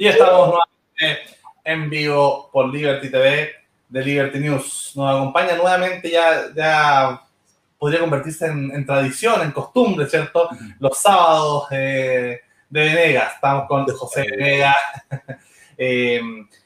Y estamos nuevamente en vivo por Liberty TV de Liberty News. Nos acompaña nuevamente, ya, ya podría convertirse en, tradición, en costumbre, ¿cierto? Los sábados eh, de Venegas. Estamos con José Venegas. Eh,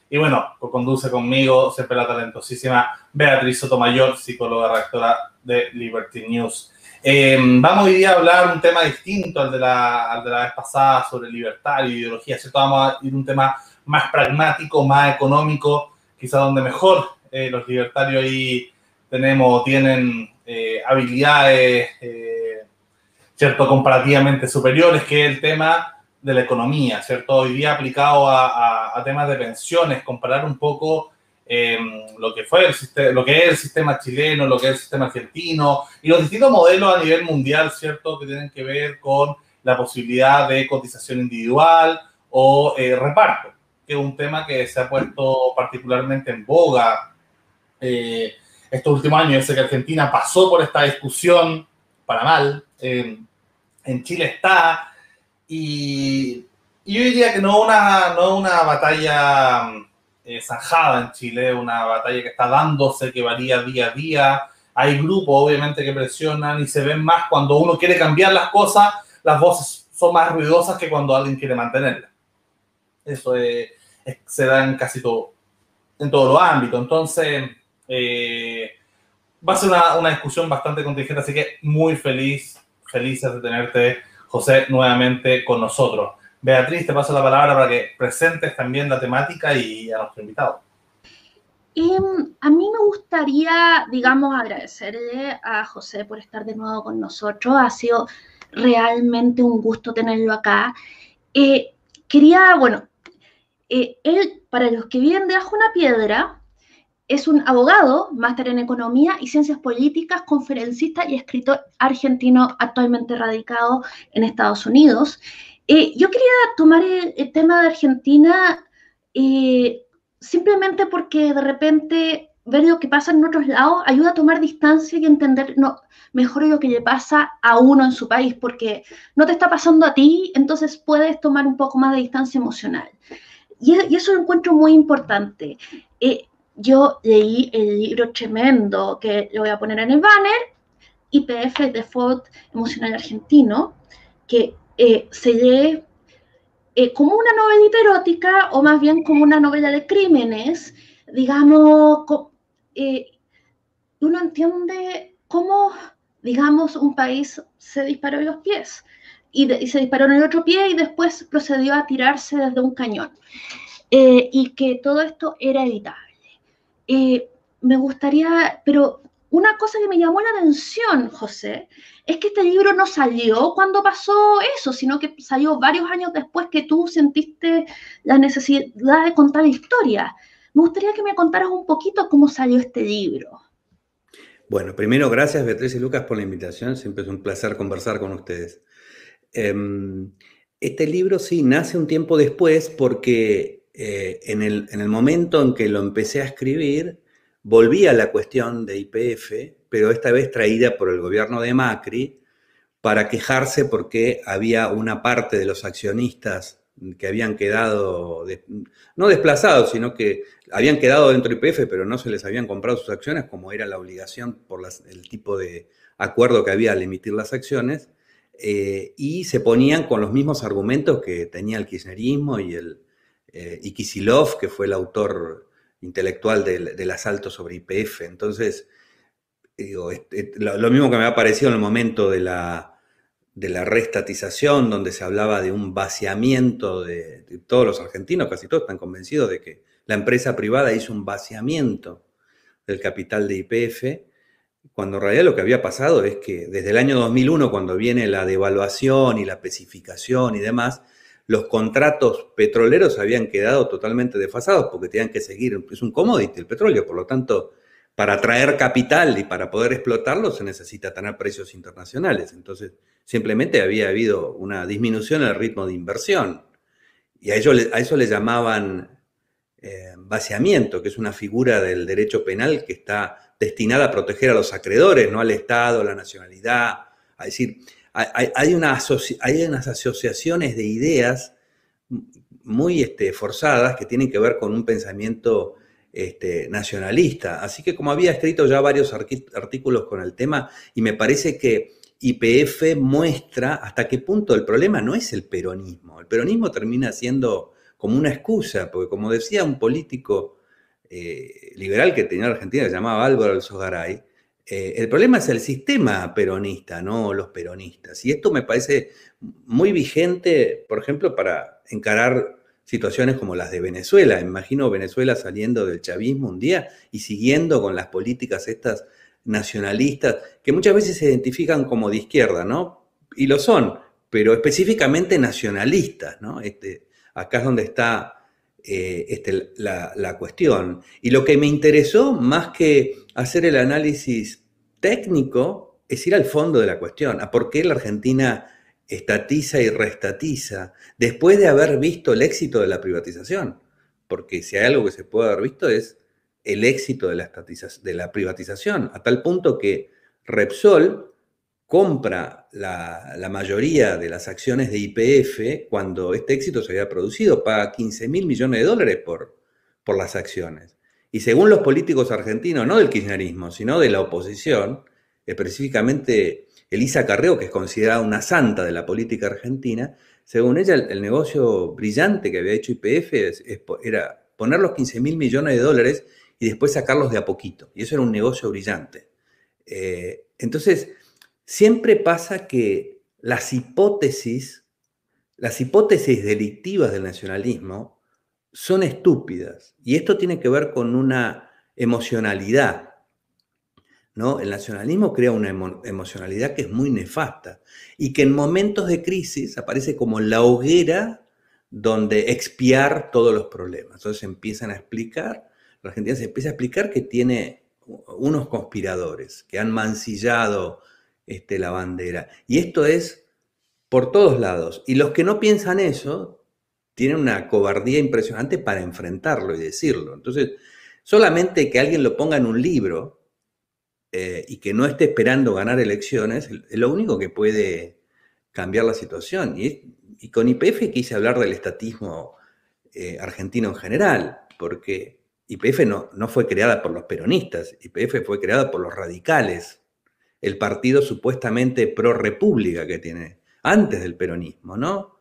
y bueno, conduce conmigo siempre la talentosísima Beatriz Sotomayor, psicóloga rectora de Liberty News. Eh, vamos hoy día a hablar un tema distinto al de, la, de la vez pasada sobre libertad y ideología, ¿cierto? Vamos a ir a un tema más pragmático, más económico, quizá donde mejor eh, los libertarios ahí tenemos, tienen eh, habilidades, ¿cierto? Comparativamente superiores, que es el tema de la economía, ¿cierto? Hoy día aplicado a, a temas de pensiones, comparar un poco Em, lo, que fue el lo que es el sistema chileno, lo que es el sistema argentino y los distintos modelos a nivel mundial, ¿cierto? Que tienen que ver con la posibilidad de cotización individual o eh, reparto, que es un tema que se ha puesto particularmente en boga eh, estos últimos años. Yo sé que Argentina pasó por esta discusión para mal, en Chile está, y, y, yo diría que no una, no una batalla eh, zanjada en Chile, una batalla que está dándose, que varía día a día. Hay grupos, obviamente, que presionan y se ven más cuando uno quiere cambiar las cosas, las voces son más ruidosas que cuando alguien quiere mantenerlas. Eso se da en casi todo, en todos los ámbitos. Entonces, eh, va a ser una, una, discusión bastante contingente, así que muy feliz, felices de tenerte, José, nuevamente con nosotros. Beatriz, te paso la palabra para que presentes también la temática y a nuestro invitado. Em, a mí me gustaría, digamos, agradecerle a José por estar de nuevo con nosotros. Ha sido realmente un gusto tenerlo acá. Eh, quería, bueno, eh, él, para los que viven debajo de una piedra, es un abogado, máster en economía y ciencias políticas, conferencista y escritor argentino actualmente radicado en Estados Unidos. Eh, yo quería tomar el, tema de Argentina eh, simplemente porque de repente ver lo que pasa en otros lados ayuda a tomar distancia y entender no, mejor lo que le pasa a uno en su país, porque no te está pasando a ti, entonces puedes tomar un poco más de distancia emocional. Y, eso lo encuentro muy importante. Eh, yo leí el libro tremendo que lo voy a poner en el banner, IPF Default Emocional Argentino, que eh, se lee eh, como una novelita erótica o más bien como una novela de crímenes, digamos, eh, uno entiende cómo, digamos, un país se disparó en los pies y, se disparó en el otro pie y después procedió a tirarse desde un cañón y que todo esto era evitable. me gustaría, pero una cosa que me llamó la atención, José, es que este libro no salió cuando pasó eso, sino que salió varios años después que tú sentiste la necesidad de contar la historia. Me gustaría que me contaras un poquito cómo salió este libro. Bueno, primero, gracias Beatriz y Lucas por la invitación. Siempre es un placer conversar con ustedes. Em, este libro sí nace un tiempo después porque eh, en el momento en que lo empecé a escribir, volvía la cuestión de IPF, pero esta vez traída por el gobierno de Macri para quejarse porque había una parte de los accionistas que habían quedado, no desplazados, sino que habían quedado dentro de IPF, pero no se les habían comprado sus acciones, como era la obligación por el tipo de acuerdo que había al emitir las acciones, eh, y se ponían con los mismos argumentos que tenía el kirchnerismo y el eh, y Kisilov, que fue el autor intelectual del, asalto sobre IPF. Entonces, digo, lo, mismo que me ha parecido en el momento de la, de la restatización, donde se hablaba de un vaciamiento de, todos los argentinos, casi todos están convencidos de que la empresa privada hizo un vaciamiento del capital de IPF, cuando en realidad lo que había pasado es que desde el año 2001, cuando viene la devaluación y la especificación y demás, los contratos petroleros habían quedado totalmente desfasados porque tenían que seguir, es un commodity el petróleo, por lo tanto, para atraer capital y para poder explotarlo se necesita tener precios internacionales. Entonces, simplemente había habido una disminución en el ritmo de inversión. Y a, eso le llamaban eh, vaciamiento, que es una figura del derecho penal que está destinada a proteger a los acreedores, no al Estado, a la nacionalidad. A decir, hay, una hay unas asociaciones de ideas muy este, forzadas que tienen que ver con un pensamiento este, nacionalista. Así que como había escrito ya varios artículos con el tema, y me parece que IPF muestra hasta qué punto el problema no es el peronismo. El peronismo termina siendo como una excusa, porque como decía un político eh, liberal que tenía en Argentina, se llamaba Álvaro Alzogaray, eh, el problema es el sistema peronista, no los peronistas. Y esto me parece muy vigente, por ejemplo, para encarar situaciones como las de Venezuela. Imagino Venezuela saliendo del chavismo un día y siguiendo con las políticas estas nacionalistas, que muchas veces se identifican como de izquierda, ¿no? Y lo son, pero específicamente nacionalistas, ¿no? Este, acá es donde está eh, este, la, la, cuestión. Y lo que me interesó, más que hacer el análisis técnico, es ir al fondo de la cuestión, a por qué la Argentina estatiza y restatiza, después de haber visto el éxito de la privatización. Porque si hay algo que se puede haber visto es el éxito de la, la privatización, a tal punto que Repsol compra la, mayoría de las acciones de IPF cuando este éxito se había producido, paga 15 mil millones de dólares por, por las acciones. Y según los políticos argentinos, no del kirchnerismo, sino de la oposición, específicamente Elisa Carreo, que es considerada una santa de la política argentina, según ella, el, negocio brillante que había hecho IPF era poner los 15 mil millones de dólares y después sacarlos de a poquito. Y eso era un negocio brillante. Eh, entonces, siempre pasa que las hipótesis, las hipótesis delictivas del nacionalismo son estúpidas. Y esto tiene que ver con una emocionalidad. ¿no? El nacionalismo crea una emocionalidad que es muy nefasta y que en momentos de crisis aparece como la hoguera donde expiar todos los problemas. Entonces empiezan a explicar la Argentina se empieza a explicar que tiene unos conspiradores que han mancillado este, la bandera. Y esto es por todos lados. Y los que no piensan eso tienen una cobardía impresionante para enfrentarlo y decirlo. Entonces, solamente que alguien lo ponga en un libro eh, y que no esté esperando ganar elecciones, es lo único que puede cambiar la situación. Y, con IPF quise hablar del estatismo eh, argentino en general, porque IPF no, no fue creada por los peronistas, IPF fue creada por los radicales, el partido supuestamente pro república que tiene antes del peronismo, ¿no?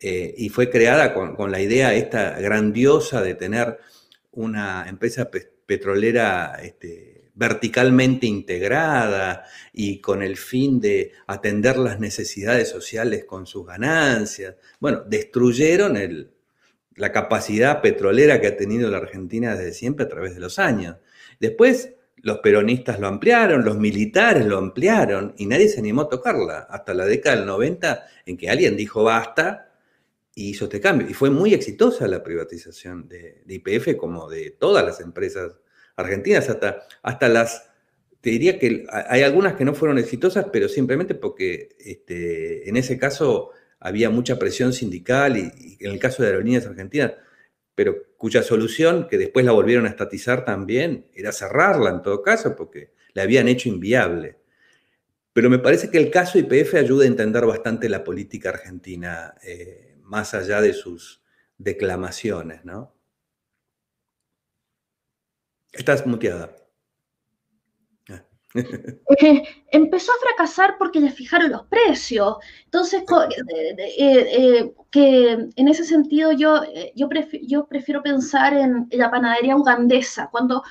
Eh, y fue creada con, la idea esta grandiosa de tener una empresa petrolera este, verticalmente integrada y con el fin de atender las necesidades sociales con sus ganancias. Bueno, destruyeron la capacidad petrolera que ha tenido la Argentina desde siempre a través de los años. Después los peronistas lo ampliaron, los militares lo ampliaron y nadie se animó a tocarla hasta la década del 90 en que alguien dijo basta y hizo este cambio. Y fue muy exitosa la privatización de, IPF como de todas las empresas argentinas, hasta, hasta las, te diría que hay algunas que no fueron exitosas, pero simplemente porque este, en ese caso había mucha presión sindical y, en el caso de Aerolíneas Argentinas, pero cuya solución, que después la volvieron a estatizar también, era cerrarla en todo caso, porque la habían hecho inviable. Pero me parece que el caso IPF ayuda a entender bastante la política argentina, eh, más allá de sus declamaciones, ¿no? Estás muteada. Eh, empezó a fracasar porque le fijaron los precios. Entonces, eh, eh, que en ese sentido yo, yo, yo prefiero pensar en la panadería ugandesa, cuando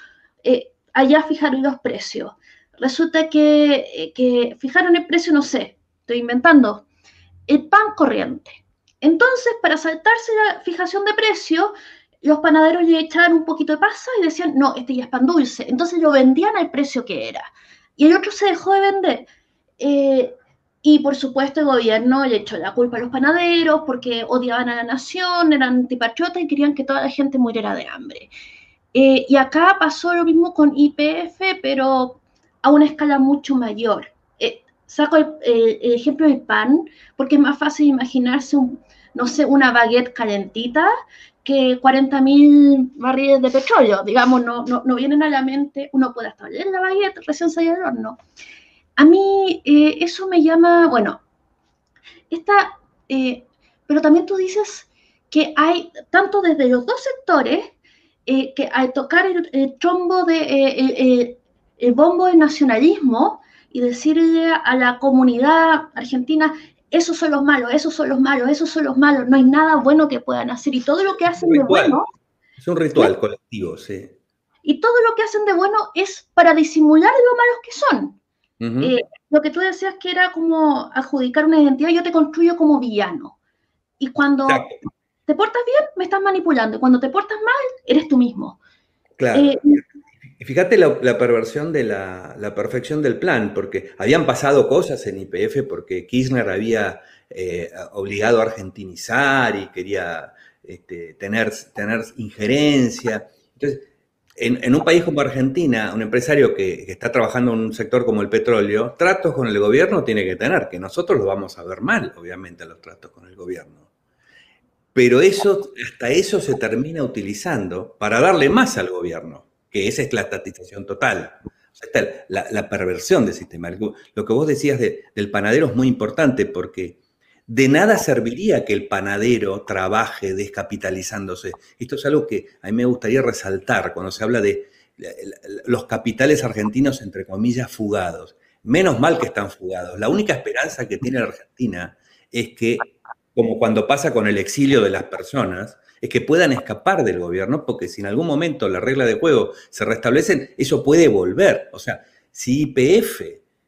allá fijaron los precios. Resulta que, que fijaron el precio, no sé, estoy inventando, el pan corriente. Entonces, para saltarse la fijación de precio, los panaderos le echaban un poquito de pasa y decían, no, este ya es pan dulce. Entonces lo vendían al precio que era. Y el otro se dejó de vender. Eh, y por supuesto el gobierno le echó la culpa a los panaderos porque odiaban a la nación, eran antipatriotas y querían que toda la gente muriera de hambre. Eh, y acá pasó lo mismo con IPF, pero a una escala mucho mayor. Eh, saco el, el, ejemplo del pan porque es más fácil imaginarse, un, no sé, una baguette calentita que 40.000 barriles de petróleo, digamos, no, no, no, vienen a la mente, uno puede hasta la baguette recién salió del horno. A mí eh, eso me llama, bueno, esta, eh, pero también tú dices que hay, tanto desde los dos sectores, eh, que al tocar el, trombo de, el bombo de nacionalismo y decirle a la comunidad argentina, esos son los malos, esos son los malos, esos son los malos, no hay nada bueno que puedan hacer y todo lo que hacen de bueno... Es un ritual colectivo, sí. Y todo lo que hacen de bueno es para disimular lo malos que son. Eh, lo que tú decías que era como adjudicar una identidad, yo te construyo como villano. Y cuando te portas bien, me estás manipulando. Y cuando te portas mal, eres tú mismo. Claro. Eh, y fíjate la, perversión de la, perfección del plan, porque habían pasado cosas en IPF porque Kirchner había eh, obligado a argentinizar y quería este, tener, tener injerencia. Entonces, en, un país como Argentina, un empresario que, está trabajando en un sector como el petróleo, tratos con el gobierno tiene que tener, que nosotros lo vamos a ver mal, obviamente, los tratos con el gobierno. Pero eso, hasta eso se termina utilizando para darle más al gobierno, que esa es la estatización total. la, perversión del sistema. Lo que vos decías del panadero es muy importante porque de nada serviría que el panadero trabaje descapitalizándose. Esto es algo que a mí me gustaría resaltar cuando se habla de los capitales argentinos, entre comillas, fugados. Menos mal que están fugados. La única esperanza que tiene la Argentina es que, como cuando pasa con el exilio de las personas, es que puedan escapar del gobierno, porque si en algún momento la regla de juego se restablecen, eso puede volver. O sea, si IPF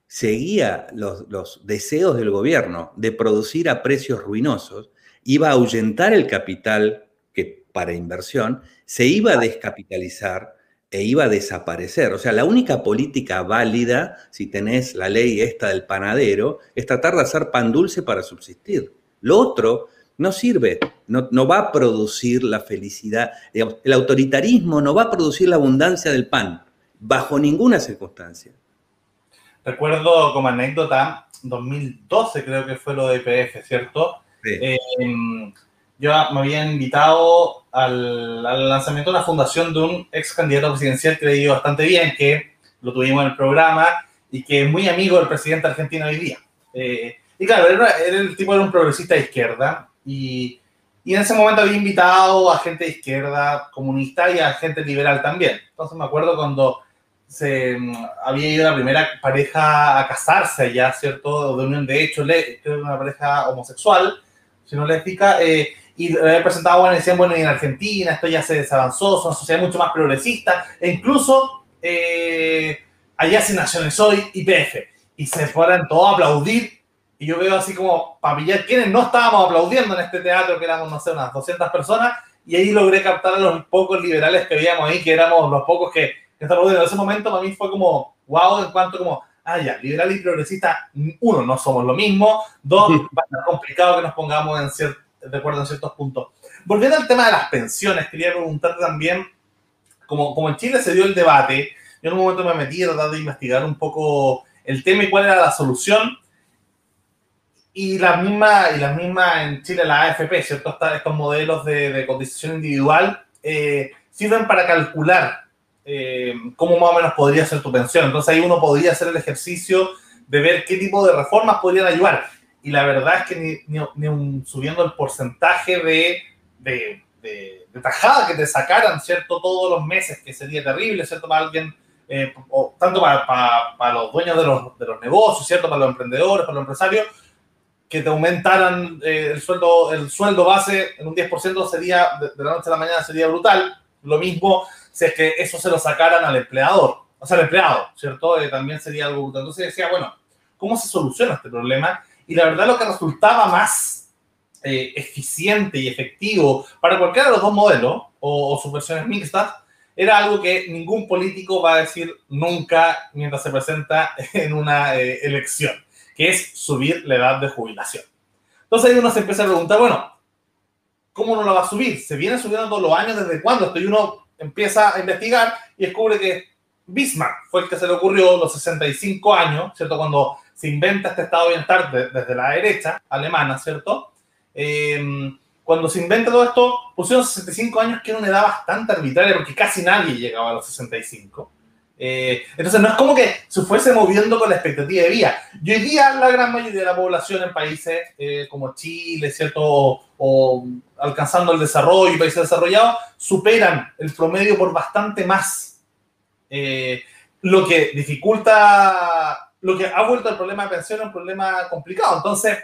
seguía los, deseos del gobierno de producir a precios ruinosos, iba a ahuyentar el capital que para inversión, se iba a descapitalizar e iba a desaparecer. O sea, la única política válida, si tenés la ley esta del panadero, es tratar de hacer pan dulce para subsistir. Lo otro no sirve, no, no va a producir la felicidad. el autoritarismo no va a producir la abundancia del pan, bajo ninguna circunstancia. Recuerdo como anécdota, 2012 creo que fue lo de IPF, ¿cierto? Eh, yo me había invitado al, lanzamiento de una fundación de un ex candidato presidencial que le dio bastante bien, que lo tuvimos en el programa y que es muy amigo del presidente argentino hoy día. Eh, y claro, era, el tipo era un progresista de izquierda y, y, en ese momento había invitado a gente de izquierda comunista y a gente liberal también. Entonces me acuerdo cuando se mm, había ido la primera pareja a casarse allá, ¿cierto? De unión de hecho, una pareja homosexual, si no lésbica, eh, y le había presentado, bueno, decían, bueno, en Argentina esto ya se desavanzó, son una sociedad mucho más progresista, e incluso eh, allá se nacionalizó IPF, y se fueron todos a aplaudir, y yo veo así como, para pillar quienes no estábamos aplaudiendo en este teatro, que éramos, no sé, unas 200 personas, y ahí logré captar a los pocos liberales que veíamos ahí, que éramos los pocos que en ese momento para mí fue como, wow, en cuanto como, ah, ya, liberal y progresista, uno, no somos lo mismo, dos, va a ser complicado que nos pongamos en de acuerdo en ciertos puntos. Volviendo al tema de las pensiones, quería preguntarte también, como, como en Chile se dio el debate, yo en un momento me metí a tratar de investigar un poco el tema y cuál era la solución, y la misma, y la misma en Chile, la AFP, ¿cierto? Estos modelos de, de cotización individual eh, sirven para calcular eh, cómo más o menos podría ser tu pensión. Entonces ahí uno podría hacer el ejercicio de ver qué tipo de reformas podrían ayudar. Y la verdad es que ni, subiendo el porcentaje de, de, de, tajada que te sacaran, ¿cierto? Todos los meses, que sería terrible, ¿cierto? Para alguien, eh, tanto para, para, los dueños de los, de los negocios, ¿cierto? Para los emprendedores, para los empresarios, que te aumentaran eh, el, sueldo, el sueldo base en un 10% sería, de la noche a la mañana sería brutal. Lo mismo si es que eso se lo sacaran al empleador, o sea, al empleado, ¿cierto? Eh, también sería algo brutal. Entonces decía, bueno, ¿cómo se soluciona este problema? Y la verdad lo que resultaba más eh, eficiente y efectivo para cualquiera de los dos modelos o, sus versiones mixtas era algo que ningún político va a decir nunca mientras se presenta en una elección, es subir la edad de jubilación. Entonces ahí uno se empieza a preguntar, bueno, ¿cómo no la va a subir? ¿Se viene subiendo los años? ¿Desde cuándo? Estoy uno empieza a investigar y descubre que Bismarck fue el que se le ocurrió los 65 años, ¿cierto? Cuando se inventa este estado de bienestar desde la derecha alemana, ¿cierto? Em, cuando se inventa todo esto, pusieron 65 años, que era una edad bastante arbitraria, porque casi nadie llegaba a los 65. Eh, entonces, no es como que se fuese moviendo con la expectativa de vida. Y hoy día, la gran mayoría de la población en países eh, como Chile, ¿cierto? O, alcanzando el desarrollo países desarrollados, superan el promedio por bastante más. Eh, lo que dificulta, lo que ha vuelto el problema de pensión un problema complicado. Entonces,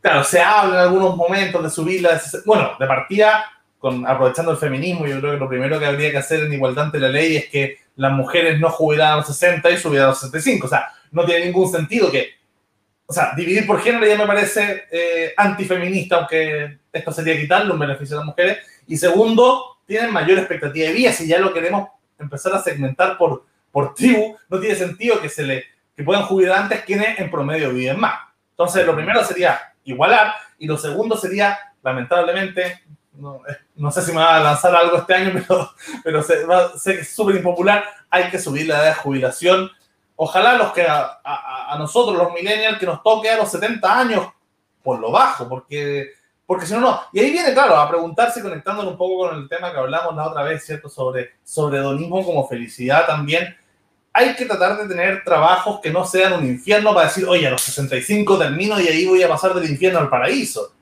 claro, se habla en algunos momentos de subirla, bueno, de partida, con, aprovechando el feminismo, yo creo que lo primero que habría que hacer en igualdad ante la ley es que las mujeres no jubilaran a los 60 y subieran a los 65. O sea, no tiene ningún sentido que, o sea, dividir por género ya me parece eh, antifeminista, aunque esto sería quitarle un beneficio a las mujeres. Y segundo, tienen mayor expectativa de vida. Si ya lo queremos empezar a segmentar por, por tribu, no tiene sentido que se le que puedan jubilar antes quienes en promedio viven más. Entonces, lo primero sería igualar y lo segundo sería, lamentablemente, no, sé si me va a lanzar algo este año, pero, pero sé, sé que es súper impopular, hay que subir la edad de jubilación. Ojalá los que a, a, nosotros, los millennials, que nos toque a los 70 años por lo bajo, porque, porque si no, no. Y ahí viene, claro, a preguntarse, conectándolo un poco con el tema que hablamos la otra vez, ¿cierto? Sobre, sobre hedonismo como felicidad también. Hay que tratar de tener trabajos que no sean un infierno para decir, oye, a los 65 termino y ahí voy a pasar del infierno al paraíso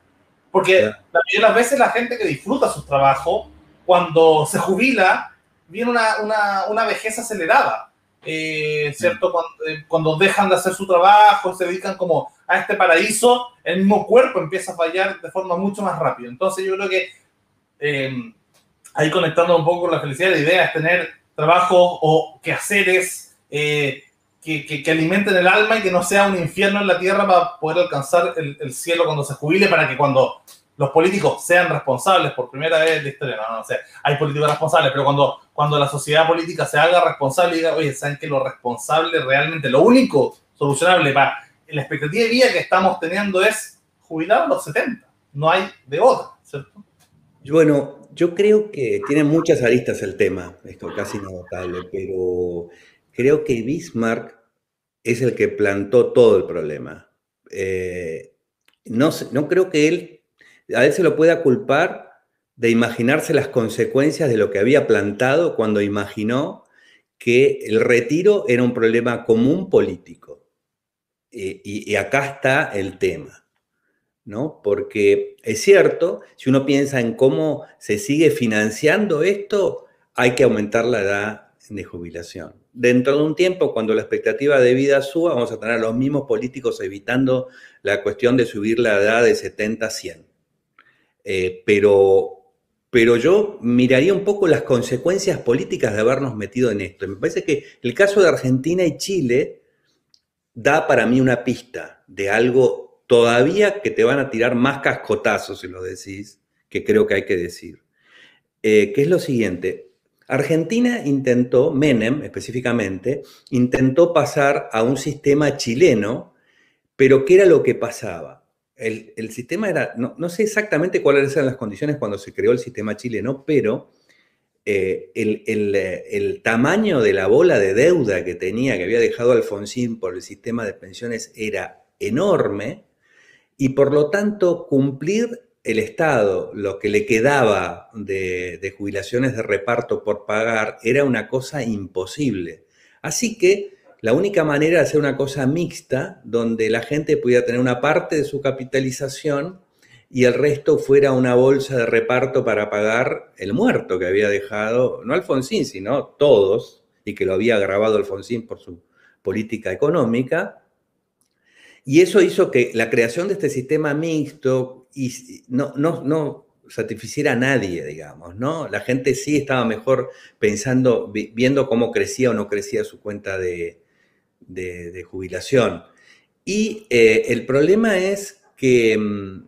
porque la mayoría de las veces la gente que disfruta su trabajo, cuando se jubila, viene una, una, una vejez acelerada. Eh, ¿Cierto? Cuando, eh, cuando, dejan de hacer su trabajo, se dedican como a este paraíso, el mismo cuerpo empieza a fallar de forma mucho más rápida. Entonces yo creo que eh, ahí conectando un poco con la felicidad, la idea es tener trabajos o quehaceres que, alimenten el alma y que no sea un infierno en la tierra para poder alcanzar el, el, cielo cuando se jubile, para que cuando los políticos sean responsables por primera vez en la historia, no, no sé, hay políticos responsables, pero cuando, cuando la sociedad política se haga responsable y diga, oye, ¿saben que lo responsable realmente, lo único solucionable para la expectativa de vida que estamos teniendo es jubilar a los 70? No hay de otra, ¿cierto? Bueno, yo creo que tiene muchas aristas el tema, esto casi inagotable, pero creo que Bismarck es el que plantó todo el problema. Eh, no, no creo que él, a él se lo pueda culpar de imaginarse las consecuencias de lo que había plantado cuando imaginó que el retiro era un problema común político. Eh, y, y, acá está el tema, ¿no? Porque es cierto, si uno piensa en cómo se sigue financiando esto, hay que aumentar la edad de jubilación dentro de un tiempo, cuando la expectativa de vida suba, vamos a tener a los mismos políticos evitando la cuestión de subir la edad de 70 a 100. Eh, pero, pero yo miraría un poco las consecuencias políticas de habernos metido en esto. Me parece que el caso de Argentina y Chile da para mí una pista de algo todavía que te van a tirar más cascotazos si lo decís, que creo que hay que decir. Eh, que es lo siguiente, Argentina intentó, Menem específicamente, intentó pasar a un sistema chileno, pero ¿qué era lo que pasaba? El, sistema era, no, sé exactamente cuáles eran las condiciones cuando se creó el sistema chileno, pero eh, el, el, tamaño de la bola de deuda que tenía, que había dejado Alfonsín por el sistema de pensiones, era enorme, y por lo tanto cumplir el Estado lo que le quedaba de, jubilaciones de reparto por pagar era una cosa imposible. Así que la única manera de hacer una cosa mixta, donde la gente pudiera tener una parte de su capitalización y el resto fuera una bolsa de reparto para pagar el muerto que había dejado, no Alfonsín, sino todos, y que lo había grabado Alfonsín por su política económica. Y eso hizo que la creación de este sistema mixto, no satisficiera a nadie, digamos, ¿no? La gente sí estaba mejor pensando, viendo cómo crecía o no crecía su cuenta de, jubilación. Y eh, el problema es que mm,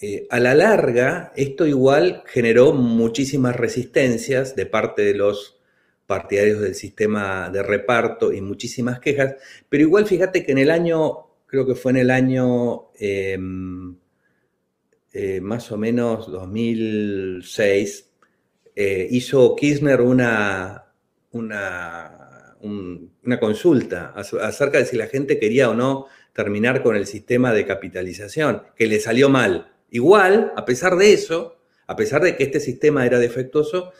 eh, a la larga esto igual generó muchísimas resistencias de parte de los partidarios del sistema de reparto y muchísimas quejas, pero igual fíjate que en el año, creo que fue en el año... Em, eh, más o menos 2006, eh, hizo Kirchner una, una, una consulta acerca de si la gente quería o no terminar con el sistema de capitalización, que le salió mal. Igual, a pesar de eso, a pesar de que este sistema era defectuoso,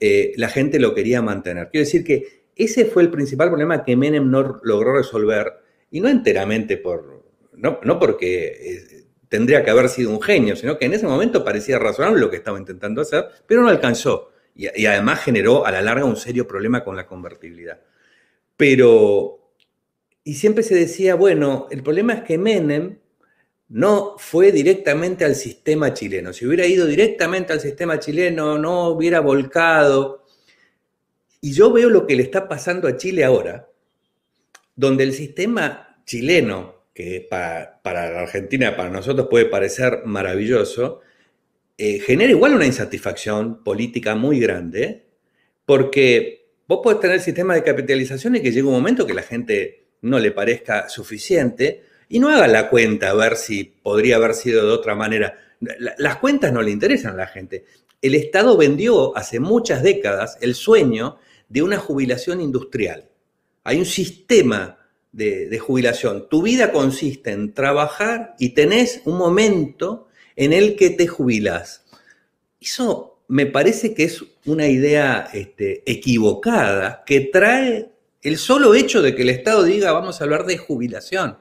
eh, la gente lo quería mantener. Quiero decir que ese fue el principal problema que Menem no logró resolver, y no enteramente por, no, no porque tendría que haber sido un genio, sino que en ese momento parecía razonable lo que estaba intentando hacer, pero no alcanzó. Y, además generó a la larga un serio problema con la convertibilidad. Pero, y siempre se decía, bueno, el problema es que Menem no fue directamente al sistema chileno. Si hubiera ido directamente al sistema chileno, no hubiera volcado. Y yo veo lo que le está pasando a Chile ahora, donde el sistema chileno, que para, la Argentina, para nosotros puede parecer maravilloso, eh, genera igual una insatisfacción política muy grande, porque vos podés tener el sistema de capitalización y que llegue un momento que la gente no le parezca suficiente y no haga la cuenta a ver si podría haber sido de otra manera. Las cuentas no le interesan a la gente. El Estado vendió hace muchas décadas el sueño de una jubilación industrial. Hay un sistema de, jubilación. Tu vida consiste en trabajar y tenés un momento en el que te jubilas. Eso me parece que es una idea este, equivocada que trae el solo hecho de que el Estado diga vamos a hablar de jubilación.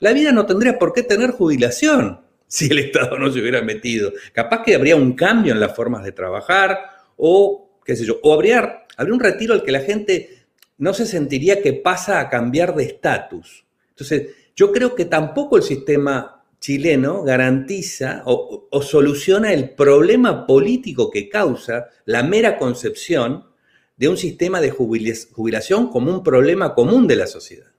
La vida no tendría por qué tener jubilación si el Estado no se hubiera metido. Capaz que habría un cambio en las formas de trabajar o, qué sé yo, o habría un retiro al que la gente no se sentiría que pasa a cambiar de estatus. Entonces, yo creo que tampoco el sistema chileno garantiza o, o, soluciona el problema político que causa la mera concepción de un sistema de jubilación como un problema común de la sociedad.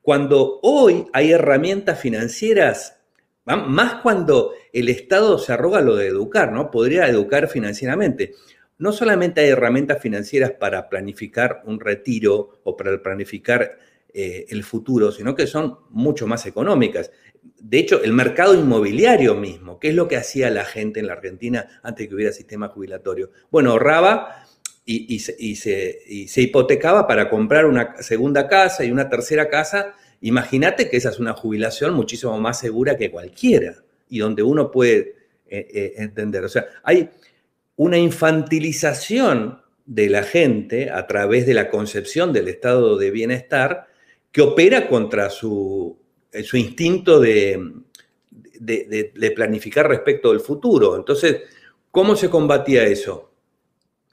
Cuando hoy hay herramientas financieras, más cuando el Estado se arroga lo de educar, ¿no? Podría educar financieramente. No solamente hay herramientas financieras para planificar un retiro o para planificar eh, el futuro, sino que son mucho más económicas. De hecho, el mercado inmobiliario mismo, ¿qué es lo que hacía la gente en la Argentina antes de que hubiera sistema jubilatorio? Bueno, ahorraba y, se, hipotecaba para comprar una segunda casa y una tercera casa, imagínate que esa es una jubilación muchísimo más segura que cualquiera y donde uno puede eh, eh, entender. O sea, hay una infantilización de la gente a través de la concepción del estado de bienestar que opera contra su, eh, su instinto de, de planificar respecto del futuro. Entonces, ¿cómo se combatía eso?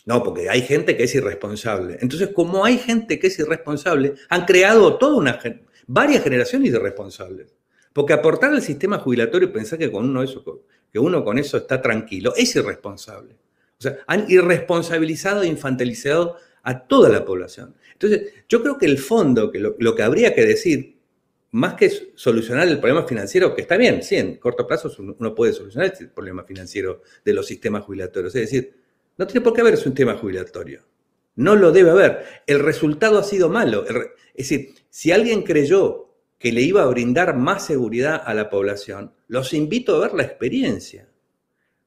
No, porque hay gente que es irresponsable. Entonces, como hay gente que es irresponsable, han creado toda una varias generaciones de irresponsables. Porque aportar al sistema jubilatorio y pensar que con uno eso, que uno con eso está tranquilo, es irresponsable. O sea, han irresponsabilizado e infantilizado a toda la población. Entonces, yo creo que el fondo, que lo, lo, que habría que decir, más que solucionar el problema financiero, que está bien, sí, en corto plazo uno puede solucionar el problema financiero de los sistemas jubilatorios, es decir, no tiene por qué haber un tema jubilatorio. No lo debe haber. El resultado ha sido malo. Es decir, si alguien creyó que le iba a brindar más seguridad a la población, los invito a ver la experiencia.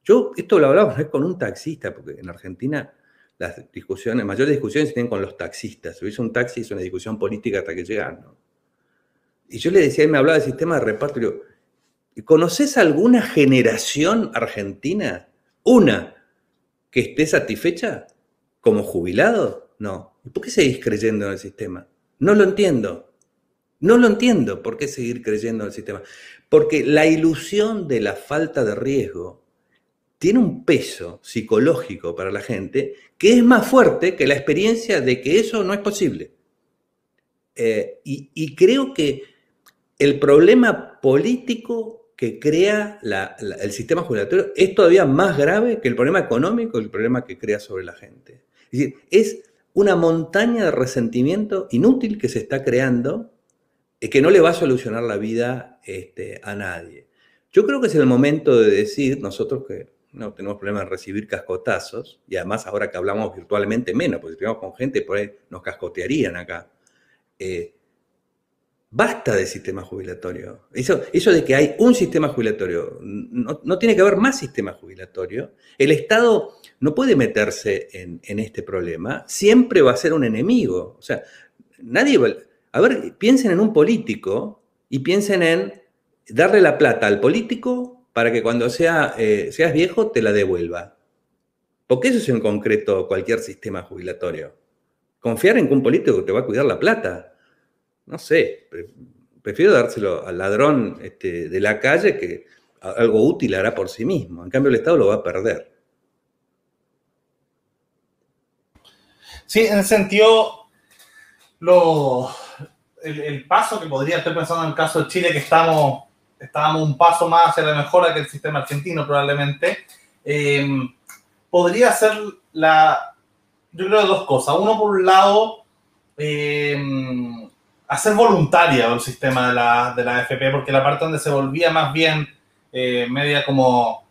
Yo esto lo hablaba con un taxista, porque en Argentina las discusiones, mayores discusiones se tienen con los taxistas. Si hubiese un taxi es una discusión política hasta que llegan. Y yo le decía, él me hablaba del sistema de reparto, y ¿conoces alguna generación argentina? Una que esté satisfecha como jubilado? No. ¿Y por qué seguís creyendo en el sistema? No lo entiendo. No lo entiendo por qué seguir creyendo en el sistema. Porque la ilusión de la falta de riesgo tiene un peso psicológico para la gente que es más fuerte que la experiencia de que eso no es posible. Eh, y creo que el problema político que crea el sistema jubilatorio es todavía más grave que el problema económico el problema que crea sobre la gente. Es decir, es una montaña de resentimiento inútil que se está creando y que no le va a solucionar la vida este, a nadie. Yo creo que es el momento de decir, nosotros que no tenemos problema en recibir cascotazos, y además ahora que hablamos virtualmente menos, porque si estuviéramos con gente, por ahí nos cascotearían acá. Eh, Basta de sistema jubilatorio. Eso, eso de que hay un sistema jubilatorio, no, tiene que haber más sistema jubilatorio. El Estado no puede meterse en, este problema, siempre va a ser un enemigo. O sea, nadie va... A ver, piensen en un político y piensen en darle la plata al político para que cuando sea, eh, seas viejo te la devuelva. Porque eso es en concreto cualquier sistema jubilatorio. Confiar en que un político te va a cuidar la plata no sé, prefiero dárselo al ladrón este, de la calle que algo útil hará por sí mismo. En cambio, el Estado lo va a perder. Sí, en sentido, lo, el, paso que podría estar pensando en el caso de Chile, que estamos, estábamos un paso más hacia la mejora que el sistema argentino probablemente, eh, podría ser la, yo creo, dos cosas. Uno, por un lado, eh, hacer voluntaria el sistema de la, de la AFP, porque la parte donde se volvía más bien eh, media como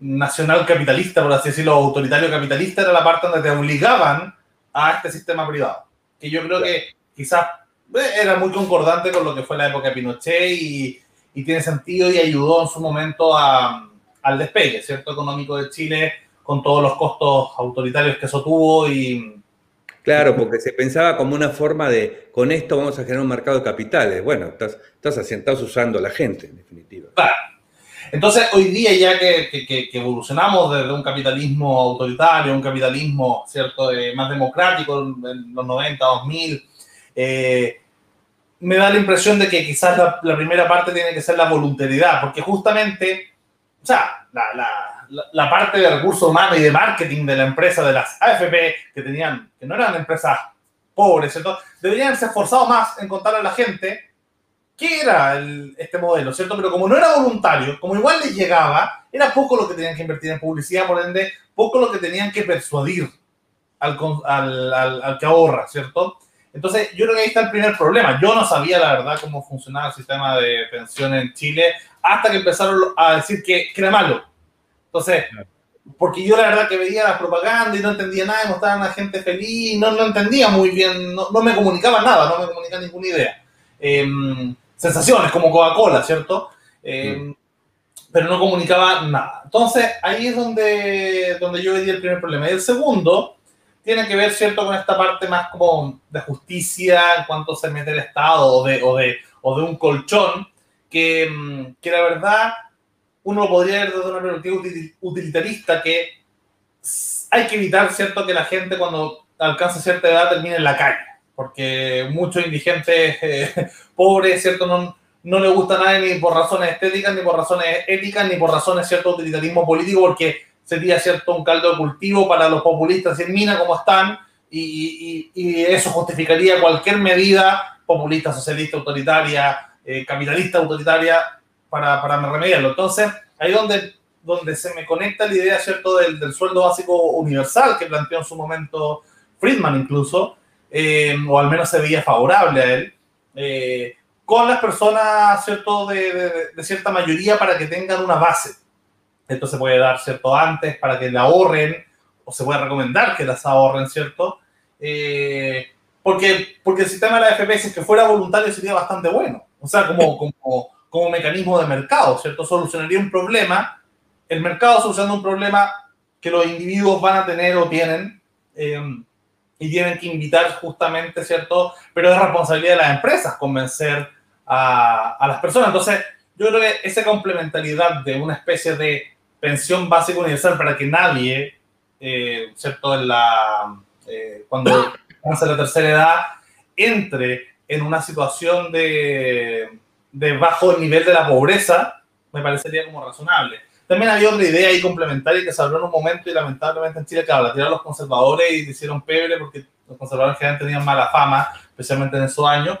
nacional capitalista, por así decirlo, autoritario capitalista, era la parte donde te obligaban a este sistema privado. Que yo creo que quizás eh, era muy concordante con lo que fue la época de Pinochet y, y tiene sentido y ayudó en su momento a, al despegue, ¿cierto? Económico de Chile con todos los costos autoritarios que eso tuvo y... Claro, porque se pensaba como una forma de, con esto vamos a generar un mercado de capitales. Bueno, estás, estás, estás usando a la gente, en definitiva. Claro. Entonces, hoy día ya que, que, evolucionamos desde un capitalismo autoritario, un capitalismo, ¿cierto?, más democrático en los 90, 2000, eh, me da la impresión de que quizás la, primera parte tiene que ser la voluntariedad, porque justamente, o sea, la, parte de recursos humanos y de marketing de la empresa, de las AFP, que tenían, que no eran empresas pobres, ¿cierto? Deberían haberse esforzado más en contarle a la gente qué era este modelo, ¿cierto? Pero como no era voluntario, como igual les llegaba, era poco lo que tenían que invertir en publicidad, por ende, poco lo que tenían que persuadir al que ahorra, ¿cierto? Entonces, yo creo que ahí está el primer problema. Yo no sabía, la verdad, cómo funcionaba el sistema de pensión en Chile hasta que empezaron a decir que, que era malo. Entonces, porque yo la verdad que veía la propaganda y no entendía nada, y mostraban a gente feliz, no, no entendía muy bien, no, no, me comunicaba nada, no me comunicaba ninguna idea. Eh, sensaciones como Coca-Cola, ¿cierto? Eh, pero no comunicaba nada. Entonces, ahí es donde, donde yo veía el primer problema. Y el segundo tiene que ver, ¿cierto?, con esta parte más como de justicia en cuanto se mete el Estado o de, o de, o de un colchón, que, mm, que la verdad uno podría ver desde una perspectiva utilitarista que hay que evitar, ¿cierto?, que la gente cuando alcanza cierta edad termine en la calle porque muchos indigentes eh, pobres, ¿cierto? No, no les gusta nada ni por razones estéticas, ni por razones éticas, ni por razones, ¿cierto?, utilitarismo político, porque sería, ¿cierto?, un caldo de cultivo para los populistas en mina como están, y, eso justificaría cualquier medida populista, socialista, autoritaria, eh, capitalista, autoritaria, para, para remediarlo. Entonces, ahí donde, donde se me conecta la idea, ¿cierto?, del, del sueldo básico universal que planteó en su momento Friedman incluso, eh, o al menos se veía favorable a él, eh, con las personas, ¿cierto?, de, cierta mayoría para que tengan una base. Esto se puede dar, ¿cierto?, antes para que la ahorren, o se puede recomendar que las ahorren, ¿cierto? Eh, porque, porque el sistema de la AFP, si es que fuera voluntario, sería bastante bueno. O sea, como, como, como mecanismo de mercado, ¿cierto? Solucionaría un problema, el mercado solucionando un problema que los individuos van a tener o tienen. Eh, y tienen que invitar justamente, ¿cierto? Pero es responsabilidad de las empresas convencer a, a las personas. Entonces, yo creo que esa complementariedad de una especie de pensión básica universal para que nadie, eh, ¿cierto? En la, eh, cuando alcanza la tercera edad, entre en una situación de, de bajo nivel de la pobreza, me parecería como razonable. También había otra idea ahí complementaria que se habló en un momento y lamentablemente en Chile, claro, la tiraron los conservadores y hicieron pebre porque los conservadores generalmente tenían mala fama, especialmente en esos años,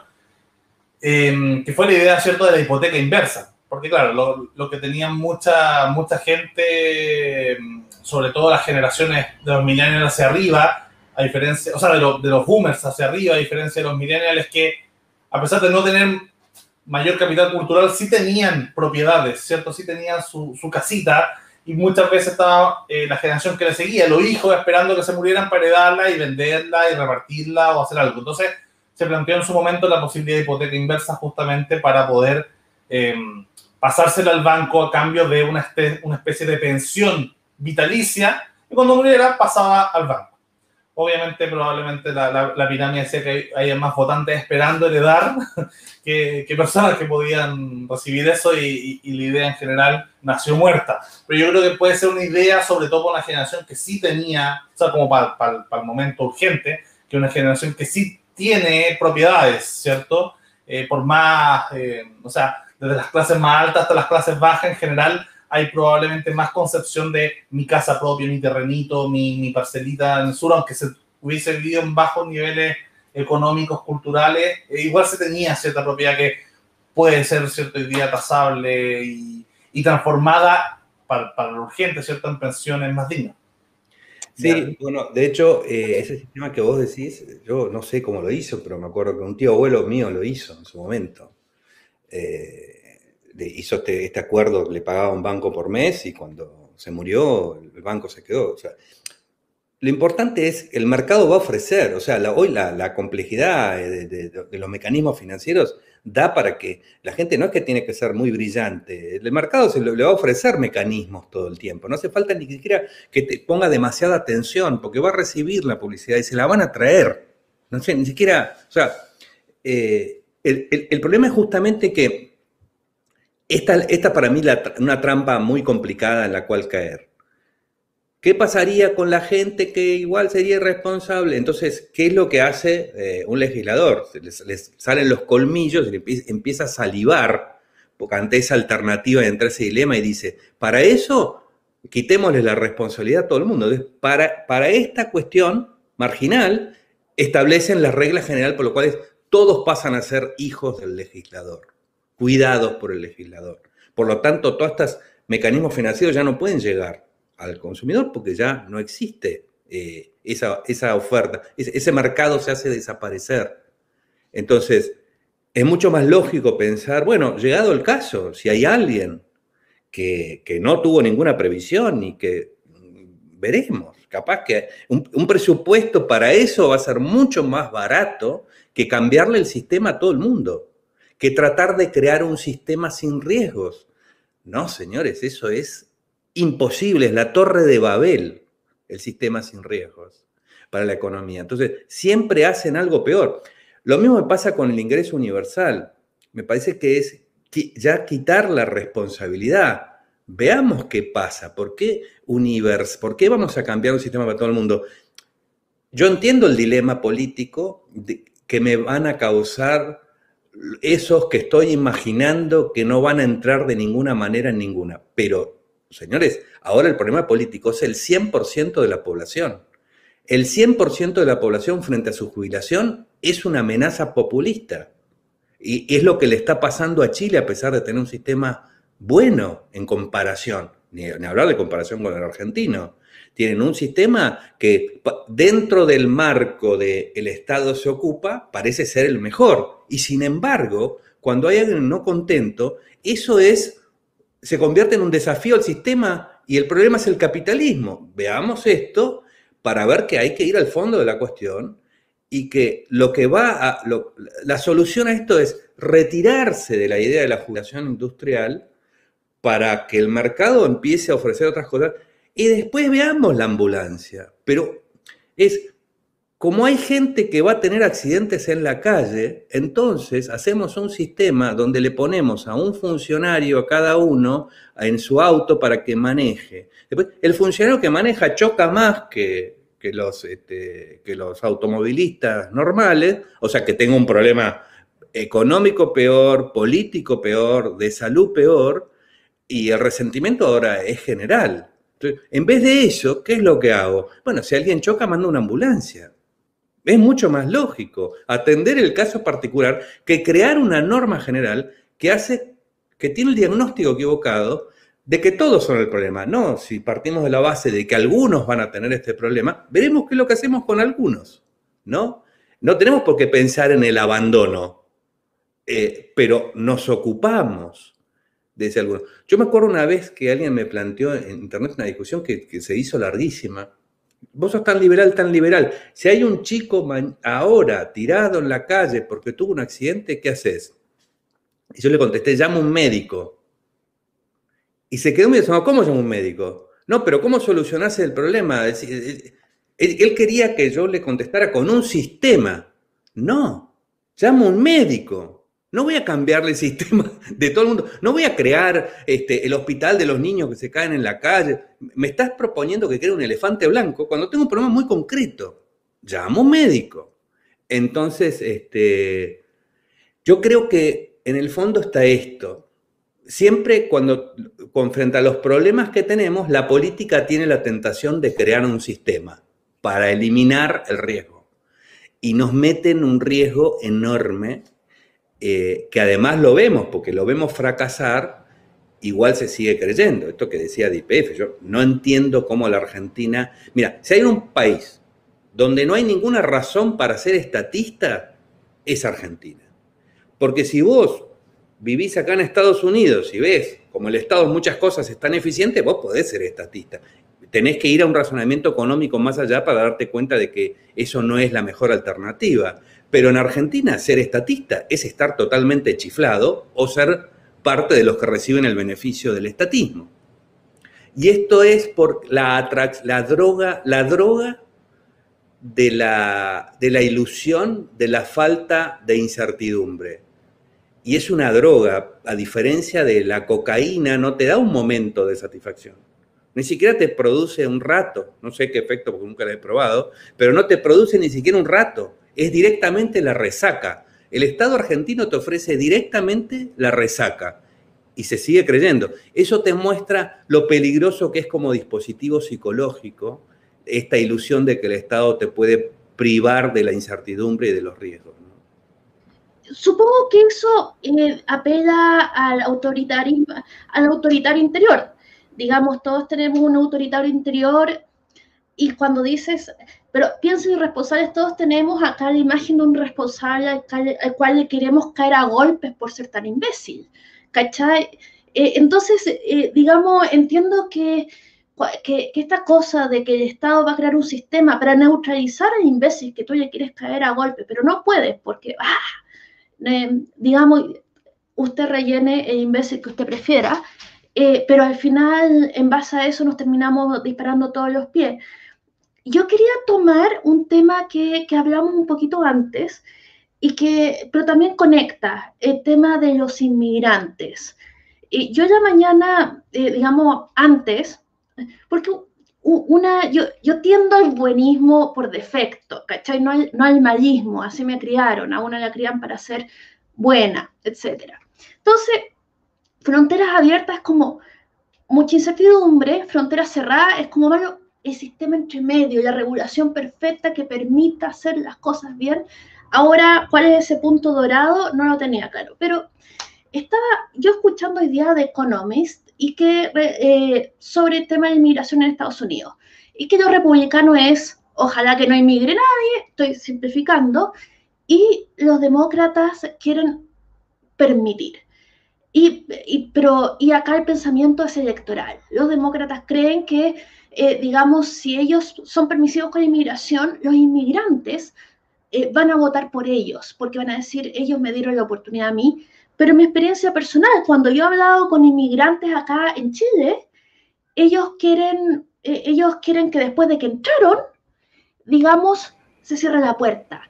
eh, que fue la idea, ¿cierto?, de la hipoteca inversa. Porque, claro, lo, que tenían mucha, mucha gente, sobre todo las generaciones de los millennials hacia arriba, a diferencia, o sea, de, lo, de los boomers hacia arriba, a diferencia de los millennials, que a pesar de no tener mayor capital cultural sí tenían propiedades, ¿cierto? Sí tenían su, su casita y muchas veces estaba eh, la generación que le seguía, los hijos esperando que se murieran para heredarla y venderla y repartirla o hacer algo. Entonces se planteó en su momento la posibilidad de hipoteca inversa justamente para poder eh, pasársela al banco a cambio de una, una especie de pensión vitalicia y cuando muriera pasaba al banco obviamente probablemente la, la, la pirámide decía que hay, más votantes esperando heredar que, que, personas que podían recibir eso y, y, y, la idea en general nació muerta. Pero yo creo que puede ser una idea, sobre todo para una generación que sí tenía, o sea, como para, para, para el momento urgente, que una generación que sí tiene propiedades, ¿cierto? Eh, por más, eh, o sea, desde las clases más altas hasta las clases bajas en general, hay probablemente más concepción de mi casa propia, mi terrenito, mi, mi parcelita en el sur, aunque se hubiese vivido en bajos niveles económicos, culturales, e igual se tenía cierta propiedad que puede ser, ¿cierto?, hoy día tasable y, y transformada para, para lo urgente, ¿cierto?, en pensiones más dignas. Sí, bueno, de hecho, eh, ese sistema que vos decís, yo no sé cómo lo hizo, pero me acuerdo que un tío abuelo mío lo hizo en su momento. Eh, hizo este, este, acuerdo le pagaba un banco por mes y cuando se murió, el banco se quedó. O sea, lo importante es, el mercado va a ofrecer, o sea, hoy la, complejidad de, los mecanismos financieros da para que la gente no es que tiene que ser muy brillante, el mercado se le va a ofrecer mecanismos todo el tiempo, no hace falta ni siquiera que te ponga demasiada atención, porque va a recibir la publicidad y se la van a traer. No sé, ni siquiera, o sea, eh, el, problema es justamente que esta, esta para mí una trampa muy complicada en la cual caer. ¿Qué pasaría con la gente que igual sería irresponsable? Entonces, ¿qué es lo que hace eh, un legislador? Les, salen los colmillos empieza a salivar ante esa alternativa, entre ese dilema y dice, para eso quitémosle la responsabilidad a todo el mundo. para, para esta cuestión marginal, establecen las reglas generales por lo cuales todos pasan a ser hijos del legislador, cuidados por el legislador. Por lo tanto, todos estos mecanismos financieros ya no pueden llegar al consumidor porque ya no existe eh, esa, esa, oferta, ese, mercado se hace desaparecer. Entonces, es mucho más lógico pensar, bueno, llegado el caso, si hay alguien que, no tuvo ninguna previsión y que mm, veremos, capaz que un, presupuesto para eso va a ser mucho más barato que cambiarle el sistema a todo el mundo, que tratar de crear un sistema sin riesgos. No, señores, eso es imposible, es la torre de Babel, el sistema sin riesgos para la economía. Entonces, siempre hacen algo peor. Lo mismo me pasa con el ingreso universal. Me parece que es ya quitar la responsabilidad. Veamos qué pasa. ¿Por qué, univers ¿Por qué vamos a cambiar un sistema para todo el mundo? Yo entiendo el dilema político que me van a causar esos que estoy imaginando que no van a entrar de ninguna manera en ninguna, pero Señores, ahora el problema político es el 100% de la población. El 100% de la población frente a su jubilación es una amenaza populista. Y es lo que le está pasando a Chile a pesar de tener un sistema bueno en comparación, ni, hablar de comparación con el argentino. Tienen un sistema que dentro del marco del Estado se ocupa parece ser el mejor. Y sin embargo, cuando hay alguien no contento, eso es se convierte en un desafío al sistema y el problema es el capitalismo. Veamos esto para ver que hay que ir al fondo de la cuestión y que lo que va a, la solución a esto es retirarse de la idea de la jubilación industrial para que el mercado empiece a ofrecer otras cosas y después veamos la ambulancia. Pero es como hay gente que va a tener accidentes en la calle, entonces hacemos un sistema donde le ponemos a un funcionario a cada uno en su auto para que maneje. El funcionario que maneja choca más que, los, este, que los automovilistas normales, o sea, que tenga un problema económico peor, político peor, de salud peor, y el resentimiento ahora es general. En vez de eso, ¿qué es lo que hago? Bueno, si alguien choca, manda una ambulancia. Es mucho más lógico atender el caso particular que crear una norma general que hace, que tiene el diagnóstico equivocado de que todos son el problema. No, si partimos de la base de que algunos van a tener este problema, veremos qué es lo que hacemos con algunos, ¿no? No tenemos por qué pensar en el abandono, eh, pero nos ocupamos ese alguno. Yo me acuerdo una vez que alguien me planteó en internet una discusión que, que se hizo larguísima, Vos sos tan liberal, tan liberal. Si hay un chico ahora tirado en la calle porque tuvo un accidente, ¿qué haces? Y yo le contesté, llamo a un médico. Y se quedó mirando, ¿cómo llamo un médico? No, pero ¿cómo solucionás el problema? Él quería que yo le contestara con un sistema. No, llamo a un médico. No voy a cambiarle el sistema de todo el mundo. No voy a crear este, el hospital de los niños que se caen en la calle. Me estás proponiendo que cree un elefante blanco cuando tengo un problema muy concreto. Llamo médico. Entonces, este, yo creo que en el fondo está esto. siempre cuando con, frente a los problemas que tenemos, la política tiene la tentación de crear un sistema para eliminar el riesgo. Y nos mete en un riesgo enorme, eh, que además lo vemos, porque lo vemos fracasar, igual se sigue creyendo. Esto que decía DPF, yo no entiendo cómo la Argentina... Mira, si hay un país donde no hay ninguna razón para ser estatista, es Argentina. Porque si vos vivís acá en Estados Unidos y ves como el Estado muchas cosas es tan eficiente, vos podés ser estatista. Tenés que ir a un razonamiento económico más allá para darte cuenta de que eso no es la mejor alternativa. Pero en Argentina ser estatista es estar totalmente chiflado o ser parte de los que reciben el beneficio del estatismo. Y esto es por la, la droga, la droga de la, de la ilusión de la falta de incertidumbre y es una droga, a diferencia de la cocaína, no te da un momento de satisfacción. Ni siquiera te produce un rato, no sé qué efecto porque nunca la he probado, pero no te produce ni siquiera un rato, es directamente la resaca. El Estado argentino te ofrece directamente la resaca y se sigue creyendo. Eso te muestra lo peligroso que es como dispositivo psicológico esta ilusión de que el Estado te puede privar de la incertidumbre y de los riesgos supongo que eso eh, apela al autoritarismo, al autoritario interior. Digamos, todos tenemos un autoritario interior y cuando dices, pero pienso irresponsables, todos tenemos acá la imagen de un responsable al, cual le queremos caer a golpes por ser tan imbécil. Eh, entonces, eh, digamos, entiendo que, que, esta cosa de que el Estado va a crear un sistema para neutralizar al imbécil que tú le quieres caer a golpes, pero no puedes porque, ¡ah! digamos, usted rellene el imbécil que usted prefiera, eh, pero al final, en base a eso, nos terminamos disparando todos los pies. Yo quería tomar un tema que, que hablamos un poquito antes, y que, pero también conecta el tema de los inmigrantes. Y yo ya mañana, eh, digamos, antes, porque una, yo, yo, tiendo al buenismo por defecto, ¿cachai? No al, no al malismo, así me criaron, a una la crían para ser buena, etc. Entonces, fronteras abiertas es como mucha incertidumbre, fronteras cerradas es como, bueno, el sistema entre medio, la regulación perfecta que permita hacer las cosas bien. Ahora, ¿cuál es ese punto dorado? No lo tenía claro, pero estaba yo escuchando hoy día de Economist y que eh, sobre el tema de inmigración en Estados Unidos. Y que lo republicano es, ojalá que no inmigre nadie, estoy simplificando, y los demócratas quieren permitir. Y, pero, y acá el pensamiento es electoral. Los demócratas creen que, eh, digamos, si ellos son permisivos con la inmigración, los inmigrantes eh, van a votar por ellos, porque van a decir, ellos me dieron la oportunidad a mí pero mi experiencia personal, cuando yo he hablado con inmigrantes acá en Chile, ellos quieren, eh, ellos quieren que después de que entraron, digamos, se cierre la puerta,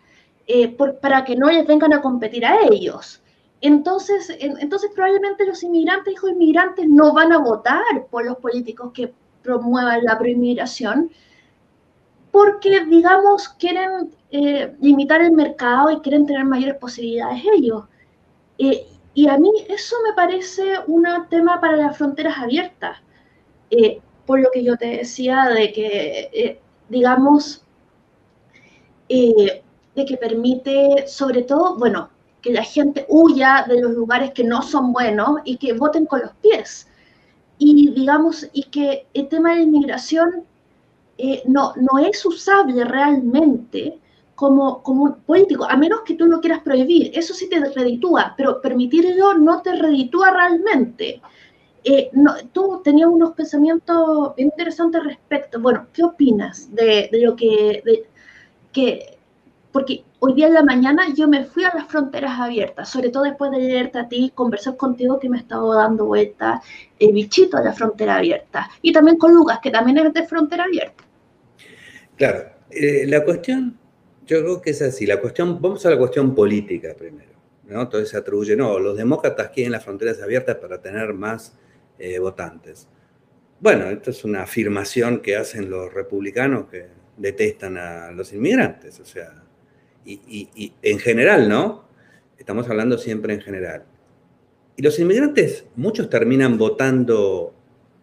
para que no les vengan a competir a ellos. Entonces, entonces probablemente los inmigrantes, hijos inmigrantes, no van a votar por los políticos que promuevan la proinmigración, porque, digamos, quieren eh, limitar el mercado y quieren tener mayores posibilidades ellos. Y a mí eso me parece un tema para las fronteras abiertas, eh, por lo que yo te decía de que, eh, digamos, eh, de que permite, sobre todo, bueno, que la gente huya de los lugares que no son buenos y que voten con los pies. Y digamos, y que el tema de inmigración no, no es usable realmente como, como político, a menos que tú lo quieras prohibir, eso sí te reditúa, pero permitirlo no te reditúa realmente. Eh, tú tenías unos pensamientos interesantes respecto, bueno, ¿qué opinas de, de lo que, porque hoy día en la mañana yo me fui a las fronteras abiertas, sobre todo después de leerte a ti, conversar contigo que me estaba dando vuelta el bichito a la frontera abierta, y también con Lucas, que también es de frontera abierta. Claro, eh, la cuestión yo creo que es así. La cuestión, vamos a la cuestión política primero. ¿no? Entonces se atribuye, no, los demócratas quieren las fronteras abiertas para tener más eh, votantes. Bueno, esto es una afirmación que hacen los republicanos que detestan a los inmigrantes, o sea, y, en general, ¿no? Estamos hablando siempre en general. y los inmigrantes, muchos terminan votando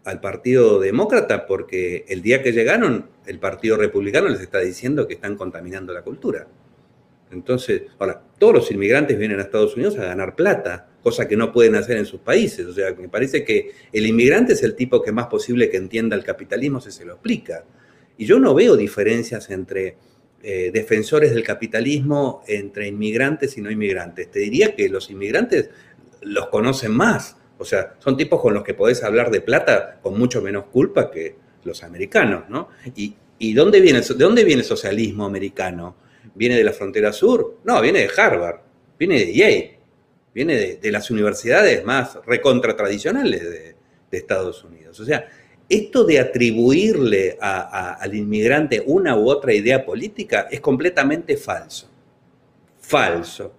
al Partido Demócrata porque el día que llegaron, el Partido Republicano les está diciendo que están contaminando la cultura. Entonces, ahora, todos los inmigrantes vienen a Estados Unidos a ganar plata, cosa que no pueden hacer en sus países. O sea, me parece que el inmigrante es el tipo que más posible que entienda el capitalismo si se lo explica. Y yo no veo diferencias entre eh, defensores del capitalismo, entre inmigrantes y no inmigrantes. Te diría que los inmigrantes los conocen más. O sea, son tipos con los que podés hablar de plata con mucho menos culpa que los americanos, ¿no? ¿Y, dónde viene, de dónde viene el socialismo americano? ¿Viene de la frontera sur? No, viene de Harvard, viene de Yale, viene de, las universidades más recontra tradicionales de, Estados Unidos. O sea, esto de atribuirle al inmigrante una u otra idea política es completamente falso. Falso.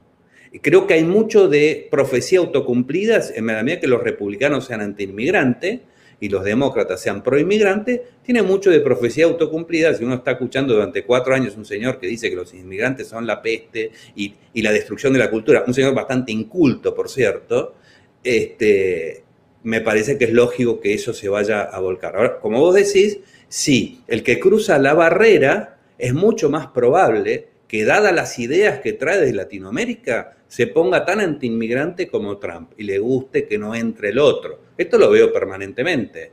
Creo que hay mucho de profecía autocumplidas en la medida que los republicanos sean anti-inmigrante y los demócratas sean pro-inmigrante, tiene mucho de profecía autocumplida. Si uno está escuchando durante cuatro años un señor que dice que los inmigrantes son la peste y, la destrucción de la cultura, un señor bastante inculto, por cierto, este, me parece que es lógico que eso se vaya a volcar. Ahora, como vos decís, sí, el que cruza la barrera es mucho más probable que dadas las ideas que trae de Latinoamérica, se ponga tan antiinmigrante como Trump y le guste que no entre el otro. Esto lo veo permanentemente.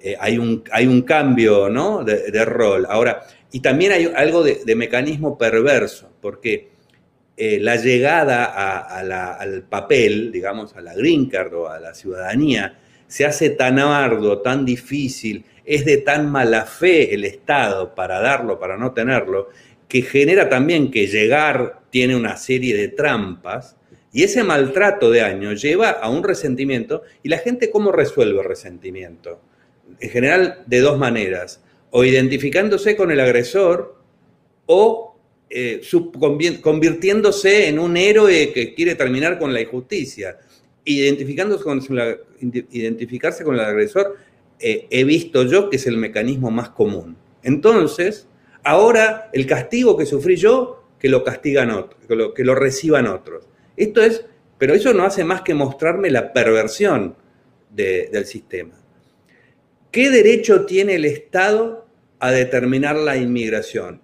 Eh, hay, un, hay, un, cambio ¿no? de, rol. Ahora, y también hay algo de, mecanismo perverso, porque eh, la llegada al papel, digamos, a la green card o a la ciudadanía, se hace tan arduo, tan difícil, es de tan mala fe el Estado para darlo, para no tenerlo, que genera también que llegar tiene una serie de trampas y ese maltrato de años lleva a un resentimiento y la gente cómo resuelve el resentimiento. En general de dos maneras, o identificándose con el agresor o eh, convirtiéndose en un héroe que quiere terminar con la injusticia. Identificándose con identificarse con el agresor, eh, he visto yo que es el mecanismo más común. Entonces, ahora el castigo que sufrí yo, que lo castigan otros, que lo reciban otros. Esto es, pero eso no hace más que mostrarme la perversión del sistema. ¿Qué derecho tiene el Estado a determinar la inmigración?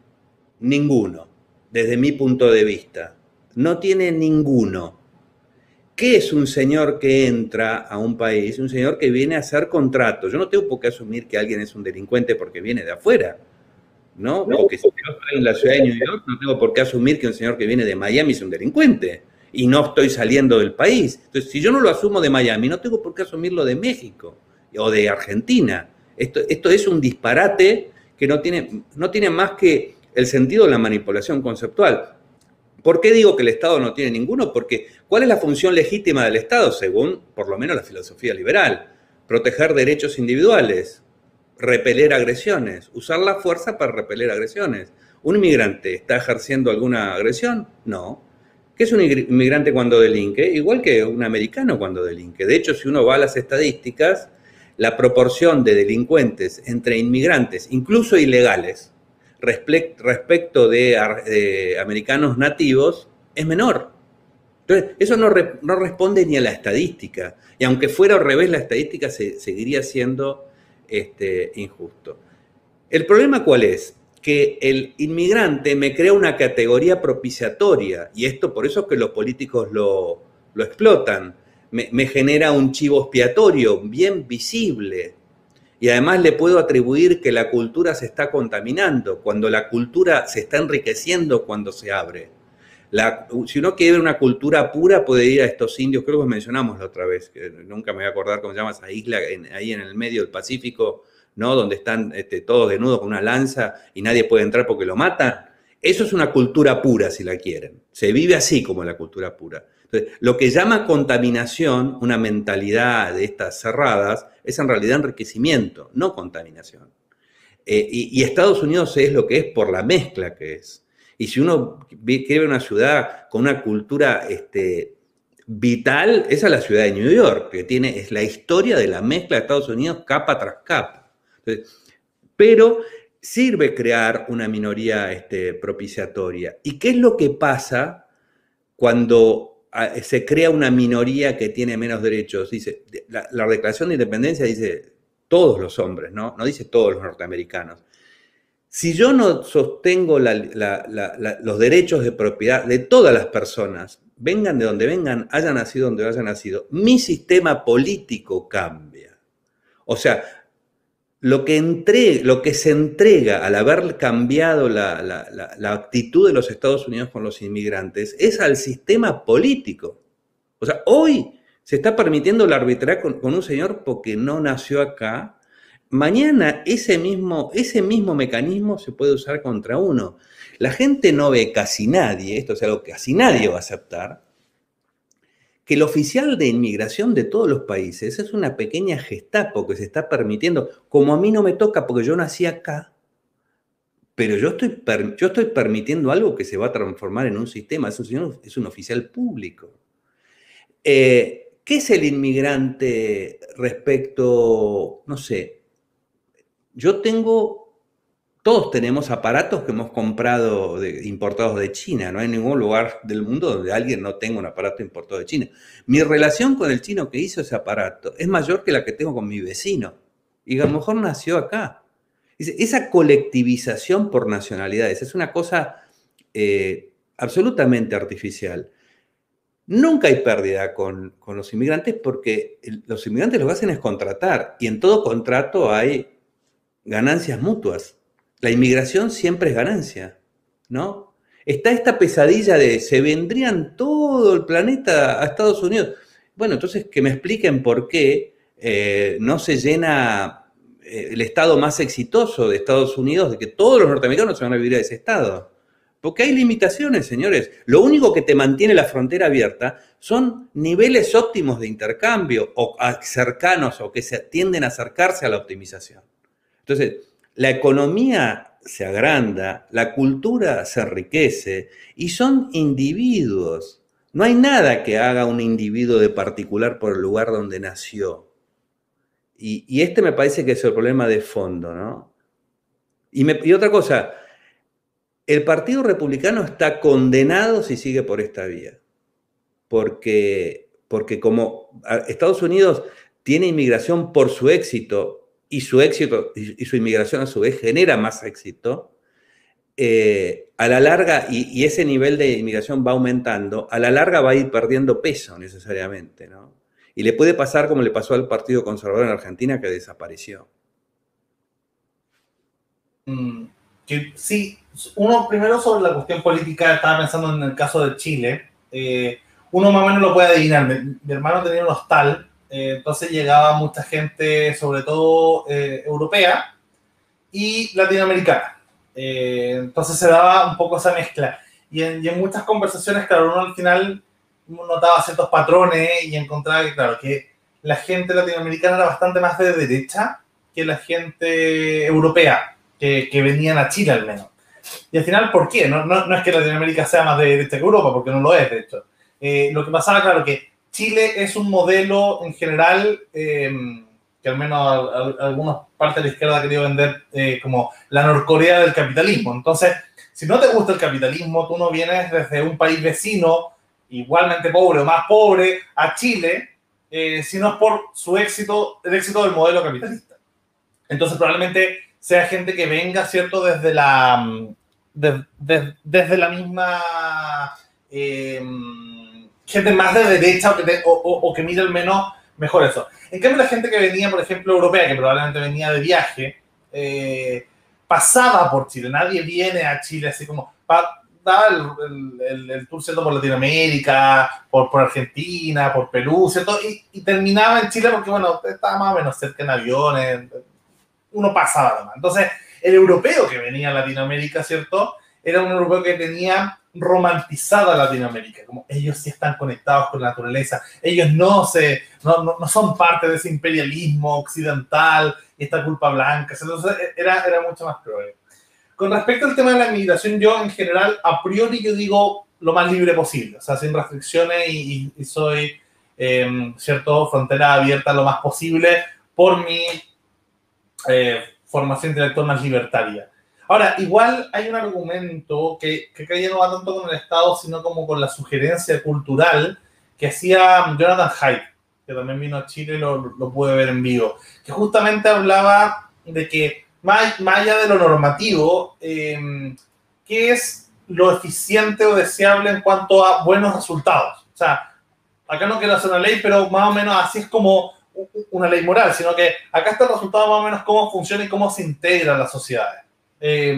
Ninguno, desde mi punto de vista. No tiene ninguno. ¿Qué es un señor que entra a un país? Un señor que viene a hacer contratos. Yo no tengo por qué asumir que alguien es un delincuente porque viene de afuera. ¿no? Porque si yo estoy en la ciudad de New York, no tengo por qué asumir que un señor que viene de Miami es un delincuente y no estoy saliendo del país. Entonces, si yo no lo asumo de Miami, no tengo por qué asumirlo de México o de Argentina. Esto, esto es un disparate que no tiene, no tiene más que el sentido de la manipulación conceptual. ¿Por qué digo que el Estado no tiene ninguno? Porque ¿cuál es la función legítima del Estado según, por lo menos, la filosofía liberal? Proteger derechos individuales, repeler agresiones, usar la fuerza para repeler agresiones. ¿Un inmigrante está ejerciendo alguna agresión? No. ¿Qué es un inmigrante cuando delinque? Igual que un americano cuando delinque. De hecho, si uno va a las estadísticas, la proporción de delincuentes entre inmigrantes, incluso ilegales, respecto de, americanos nativos, es menor. Entonces, eso no, no, responde ni a la estadística. Y aunque fuera al revés, la estadística se, seguiría siendo este, injusto. ¿El problema cuál es? Que el inmigrante me crea una categoría propiciatoria y esto por eso es que los políticos lo, explotan. Me, me genera un chivo expiatorio bien visible, y además le puedo atribuir que la cultura se está contaminando, cuando la cultura se está enriqueciendo cuando se abre si uno quiere una cultura pura, puede ir a estos indios, creo que mencionamos la otra vez, que nunca me voy a acordar cómo se llama esa isla, ahí en el medio del Pacífico, ¿no? Donde están este, todos desnudos con una lanza y nadie puede entrar porque lo matan. Eso es una cultura pura, si la quieren. Se vive así como la cultura pura. Entonces, lo que llama contaminación, una mentalidad de estas cerradas, es en realidad enriquecimiento, no contaminación. Eh, y Estados Unidos es lo que es por la mezcla que es. Y si uno ver una ciudad con una cultura este, vital, esa es la ciudad de New York, que tiene, es la historia de la mezcla de Estados Unidos capa tras capa. pero sirve crear una minoría este, propiciatoria. ¿Y qué es lo que pasa cuando se crea una minoría que tiene menos derechos. Dice, la, Declaración de Independencia dice todos los hombres, ¿no? No dice todos los norteamericanos. Si yo no sostengo los derechos de propiedad de todas las personas, vengan de donde vengan, hayan nacido donde hayan nacido, mi sistema político cambia. O sea, lo que, lo que se entrega al haber cambiado la, actitud de los Estados Unidos con los inmigrantes es al sistema político. O sea, hoy se está permitiendo la arbitraria con, un señor porque no nació acá. Mañana ese mismo, ese mismo mecanismo se puede usar contra uno. La gente no ve casi nadie, esto es algo que casi nadie va a aceptar, que el oficial de inmigración de todos los países es una pequeña gestapo que se está permitiendo, como a mí no me toca porque yo nací acá, pero yo estoy, yo estoy permitiendo algo que se va a transformar en un sistema, es un, es un oficial público. Eh, ¿Qué es el inmigrante respecto, no sé, yo tengo todos tenemos aparatos que hemos comprado importados de China. No hay ningún lugar del mundo donde alguien no tenga un aparato importado de China. Mi relación con el chino que hizo ese aparato es mayor que la que tengo con mi vecino. Y a lo mejor nació acá. Esa colectivización por nacionalidades es una cosa eh, absolutamente artificial. Nunca hay pérdida con los inmigrantes porque los inmigrantes lo que hacen es contratar y en todo contrato hay ganancias mutuas la inmigración siempre es ganancia, ¿no? Está esta pesadilla de se vendrían todo el planeta a Estados Unidos. Bueno, entonces que me expliquen por qué eh, no se llena eh, el estado más exitoso de Estados Unidos, de que todos los norteamericanos se van a vivir a ese estado. Porque hay limitaciones, señores. Lo único que te mantiene la frontera abierta son niveles óptimos de intercambio o cercanos o que se tienden a acercarse a la optimización. Entonces, la economía se agranda, la cultura se enriquece y son individuos. No hay nada que haga un individuo de particular por el lugar donde nació. Y, este me parece que es el problema de fondo, ¿no? Y, y otra cosa, el Partido Republicano está condenado si sigue por esta vía. Porque, porque como Estados Unidos tiene inmigración por su éxito, y su éxito y, su inmigración a su vez genera más éxito, eh, a la larga, y, ese nivel de inmigración va aumentando, a la larga va a ir perdiendo peso necesariamente, ¿no? Y le puede pasar como le pasó al Partido Conservador en Argentina, que desapareció. Mm, sí, uno primero sobre la cuestión política, estaba pensando en el caso de Chile, eh, uno más o menos lo puede adivinar, mi, mi hermano tenía un hostal eh, entonces llegaba mucha gente, sobre todo eh, europea y latinoamericana. Eh, entonces se daba un poco esa mezcla. Y en, muchas conversaciones, claro, uno al final notaba ciertos patrones y encontraba que, claro, que la gente latinoamericana era bastante más de derecha que la gente europea, que, que venían a Chile al menos. Y al final, ¿por qué? No, no, no, es que Latinoamérica sea más de derecha que Europa, porque no lo es, de hecho. lo que pasaba, claro, que Chile es un modelo en general em, que al menos algunas partes de la izquierda ha querido vender eh, como la Norcorea del capitalismo. Entonces, si no te gusta el capitalismo, tú no vienes desde un país vecino, igualmente pobre o más pobre, a Chile, eh, sino por su éxito, el éxito del modelo capitalista. Entonces, probablemente sea gente que venga, ¿cierto?, desde la, desde la misma... Em, gente más de derecha o que, mire al menos mejor eso. En cambio, la gente que venía, por ejemplo, europea, que probablemente venía de viaje, eh, pasaba por Chile. Nadie viene a Chile así como, daba el, el, tour ¿cierto? por Latinoamérica, por, por Argentina, por Perú, ¿cierto? Y, y, terminaba en Chile porque, bueno, estaba más o menos cerca en aviones, uno pasaba además. Entonces, el europeo que venía a Latinoamérica, ¿cierto? Era un europeo que tenía romantizada Latinoamérica, como ellos sí están conectados con la naturaleza, ellos no, se, no, no, son parte de ese imperialismo occidental y esta culpa blanca, entonces era, era mucho más cruel. Con respecto al tema de la inmigración, yo en general, a priori yo digo lo más libre posible, o sea, sin restricciones y, soy, em, ¿cierto?, frontera abierta lo más posible por mi eh, formación intelectual más libertaria. Ahora, igual hay un argumento que, que ya no va tanto con el Estado, sino como con la sugerencia cultural, que hacía Jonathan Haidt, que también vino a Chile, lo, lo pude ver en vivo, que justamente hablaba de que más, más allá de lo normativo, eh, ¿qué es lo eficiente o deseable en cuanto a buenos resultados? O sea, acá no quiero hacer una ley, pero más o menos así es como una ley moral, sino que acá está el resultado más o menos cómo funciona y cómo se integra la sociedad. Eh,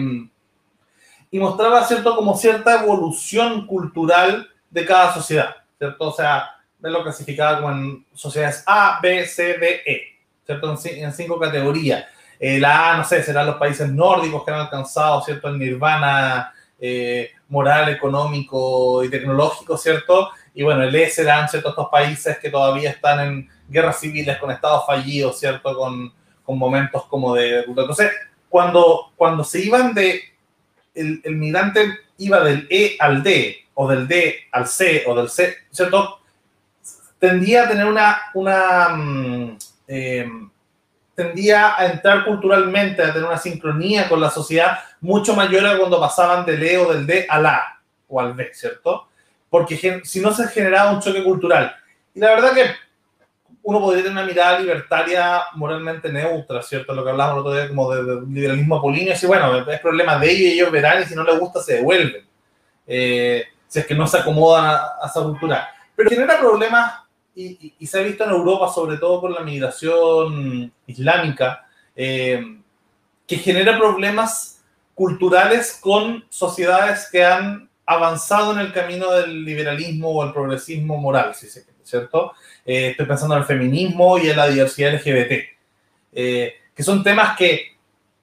y mostraba, ¿cierto?, como cierta evolución cultural de cada sociedad, ¿cierto? O sea, él lo clasificaba como en sociedades A, B, C, D, E, ¿cierto? En, cinco categorías. Eh, la A, no sé, serán los países nórdicos que han alcanzado, ¿cierto?, el nirvana eh, moral, económico y tecnológico, ¿cierto? Y bueno, el E serán, ¿cierto?, estos países que todavía están en guerras civiles, con estados fallidos, ¿cierto?, con, con momentos como de... Entonces, cuando, cuando se iban de... El, el migrante iba del E al D, o del D al C, o del C, ¿cierto? Tendía a tener una, una eh, tendía a entrar culturalmente, a tener una sincronía con la sociedad mucho mayor a cuando pasaban del E o del D al A o al B, ¿cierto? Porque si no se generaba un choque cultural. Y la verdad que uno podría tener una mirada libertaria moralmente neutra, ¿cierto? Lo que hablábamos el otro día como de, liberalismo apolíneo, y bueno, es problema de ellos ellos verán y si no les gusta se devuelven. Eh, si es que no se acomodan a, esa cultura. Pero genera problemas, y, se ha visto en Europa, sobre todo con la migración islámica, eh, que genera problemas culturales con sociedades que han avanzado en el camino del liberalismo o el progresismo moral, si se quiere, ¿cierto? Eh, estoy pensando en el feminismo y en la diversidad LGBT, eh, que son temas que,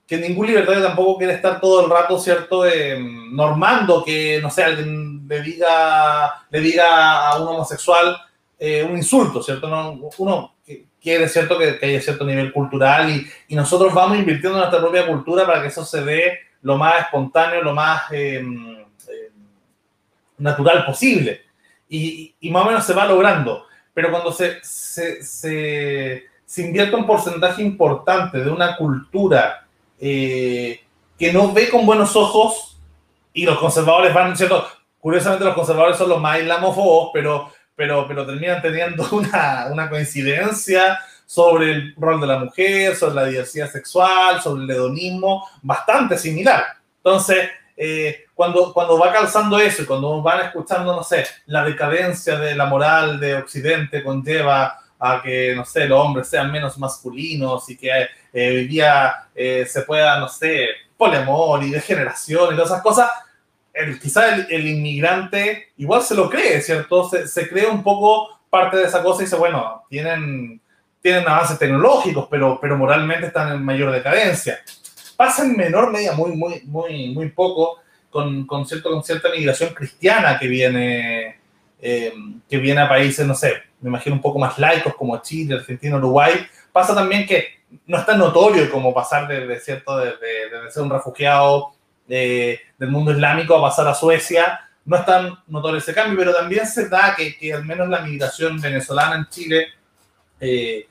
que, ningún libertario tampoco quiere estar todo el rato, ¿cierto? Eh, normando que, no sé, alguien le diga, le diga a un homosexual un insulto, ¿cierto? No, uno quiere, ¿cierto? Que, que, haya cierto nivel cultural y, y, nosotros vamos invirtiendo en nuestra propia cultura para que eso se dé lo más espontáneo, lo más natural posible. Y, y, más o menos se va logrando pero cuando se, se, se, se invierte un porcentaje importante de una cultura eh, que no ve con buenos ojos, y los conservadores van. Curiosamente los conservadores son los más islamófobos, pero, pero, pero terminan teniendo una, una coincidencia sobre el rol de la mujer, sobre la diversidad sexual, sobre el hedonismo, bastante similar. Entonces, eh, cuando, cuando va calzando eso y cuando van escuchando, no sé, la decadencia de la moral de Occidente conlleva a que, no sé, los hombres sean menos masculinos y que eh, hoy día eh, se pueda, no sé, poliamor y degeneración y todas esas cosas, el, quizá el, inmigrante igual se lo cree, ¿cierto? Se, se cree un poco parte de esa cosa y dice, bueno, tienen, tienen avances tecnológicos, pero, pero moralmente están en mayor decadencia pasa en menor medida, muy, muy, muy, muy poco, con, con, cierto, con cierta migración cristiana que viene, eh, que viene a países, no sé, me imagino un poco más laicos como Chile, Argentina, Uruguay. Pasa también que no es tan notorio como pasar de, cierto, de, ser un refugiado eh, del mundo islámico a pasar a Suecia. No es tan notorio ese cambio, pero también se da que, que al menos la migración venezolana en Chile, eh,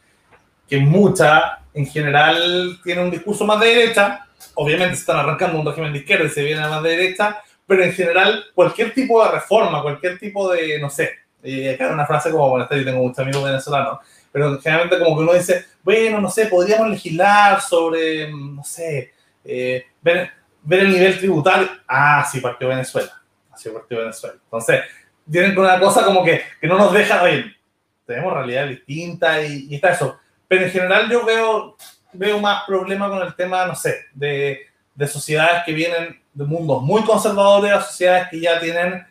que mucha, en general tiene un discurso más de derecha, obviamente se están arrancando un régimen de izquierda y se viene a más de derecha, pero en general cualquier tipo de reforma, cualquier tipo de, no sé, eh, acá una frase como, bueno, yo tengo muchos amigos venezolanos, pero generalmente como que uno dice, bueno, no sé, podríamos legislar sobre, no sé, eh, ver, ver, el nivel tributario. Ah, sí, partió Venezuela. Así partió Venezuela. Entonces, tienen una cosa como que, que no nos deja, oye, tenemos realidad distinta y, y está eso. Pero en general yo veo, veo más problema con el tema, no sé, de, de sociedades que vienen de mundos muy conservadores a sociedades que ya tienen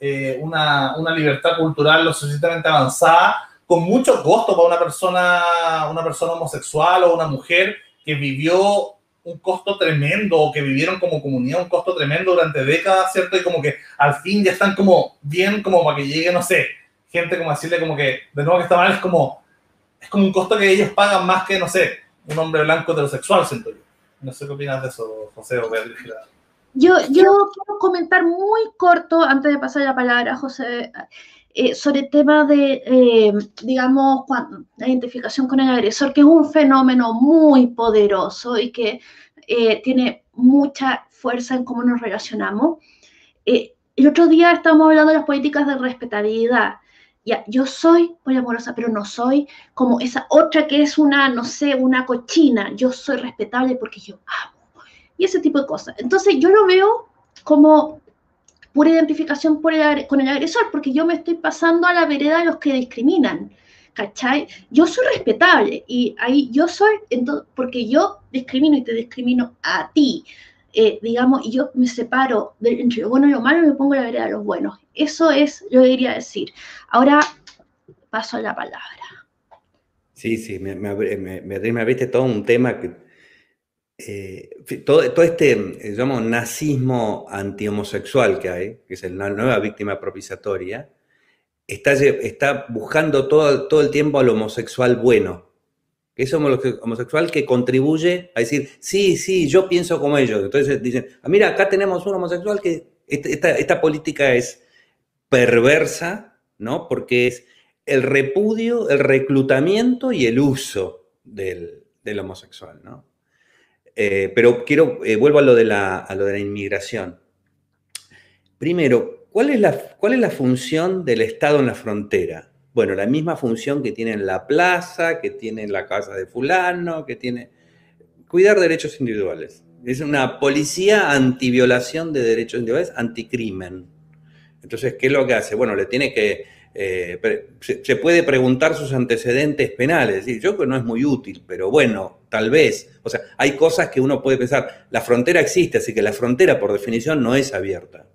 eh, una, una, libertad cultural lo suficientemente avanzada, con mucho costo para una persona, una persona homosexual o una mujer que vivió un costo tremendo o que vivieron como comunidad un costo tremendo durante décadas, ¿cierto? Y como que al fin ya están como bien como para que llegue, no sé, gente como decirle como que de nuevo que está mal es como es como un costo que ellos pagan más que, no sé, un hombre blanco heterosexual, siento yo. No sé qué opinas de eso, José o Beatriz. Yo, yo quiero comentar muy corto, antes de pasar la palabra a José, eh, sobre el tema de, eh, digamos, cuando, la identificación con el agresor, que es un fenómeno muy poderoso y que eh, tiene mucha fuerza en cómo nos relacionamos. el otro día estábamos hablando de las políticas de respetabilidad yo soy poliamorosa, pero no soy como esa otra que es una, no sé, una cochina. Yo soy respetable porque yo amo. Y ese tipo de cosas. Entonces yo lo veo como pura identificación con el agresor, porque yo me estoy pasando a la vereda de los que discriminan. ¿Cachai? Yo soy respetable y ahí yo soy, porque yo discrimino y te discrimino a ti, eh, digamos, y yo me separo entre lo bueno y lo malo y me pongo la vereda de los buenos. Eso es, yo diría decir. Ahora paso a la palabra. Sí, sí, me, me, me, todo un tema que eh, todo, todo, este, digamos, nazismo antihomosexual que hay, que es la nueva víctima propiciatoria, está, está buscando todo, todo el tiempo al homosexual bueno, que es homosexual que contribuye a decir, sí, sí, yo pienso como ellos. Entonces dicen, ah, mira, acá tenemos un homosexual que esta, esta política es perversa, ¿no? Porque es el repudio, el reclutamiento y el uso del, del homosexual, ¿no? Eh, pero quiero, eh, vuelvo a lo, de la, lo de la inmigración. Primero, ¿cuál es, la, ¿cuál es la función del Estado en la frontera? Bueno, la misma función que tiene en la plaza, que tiene en la casa de fulano, que tiene... Cuidar derechos individuales. Es una policía antiviolación de derechos individuales, anticrimen. Entonces, ¿qué es lo que hace? Bueno, le tiene que eh, se, puede preguntar sus antecedentes penales. Yo creo que no es muy útil, pero bueno, tal vez. O sea, hay cosas que uno puede pensar. La frontera existe, así que la frontera por definición no es abierta.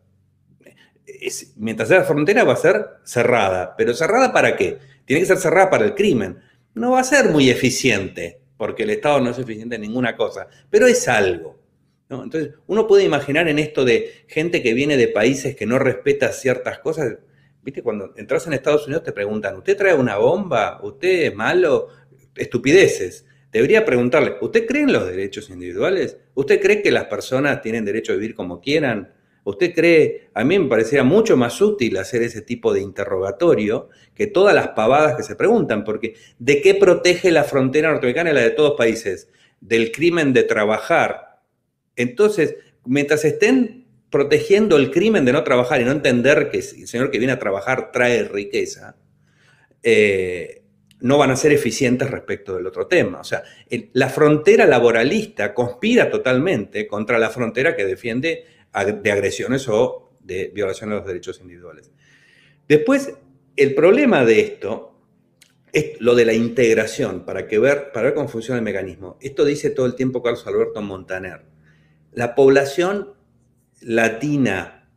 Mientras sea frontera va a ser cerrada. ¿Pero cerrada para qué? Tiene que ser cerrada para el crimen. No va a ser muy eficiente, porque el Estado no es eficiente en ninguna cosa, pero es algo. Entonces, uno puede imaginar en esto de gente que viene de países que no respeta ciertas cosas, viste, cuando entras en Estados Unidos te preguntan, ¿usted trae una bomba? ¿Usted es malo? Estupideces. Debería preguntarle, ¿usted cree en los derechos individuales? ¿Usted cree que las personas tienen derecho a vivir como quieran? ¿Usted cree, a mí me parecería mucho más útil hacer ese tipo de interrogatorio que todas las pavadas que se preguntan, porque ¿de qué protege la frontera norteamericana y la de todos países? Del crimen de trabajar. Entonces, mientras estén protegiendo el crimen de no trabajar y no entender que el señor que viene a trabajar trae riqueza, eh, no van a ser eficientes respecto del otro tema. O sea, la frontera laboralista conspira totalmente contra la frontera que defiende de agresiones o de violaciones de los derechos individuales. Después, el problema de esto es lo de la integración, para, que ver, para ver cómo funciona el mecanismo. Esto dice todo el tiempo Carlos Alberto Montaner. La población latina,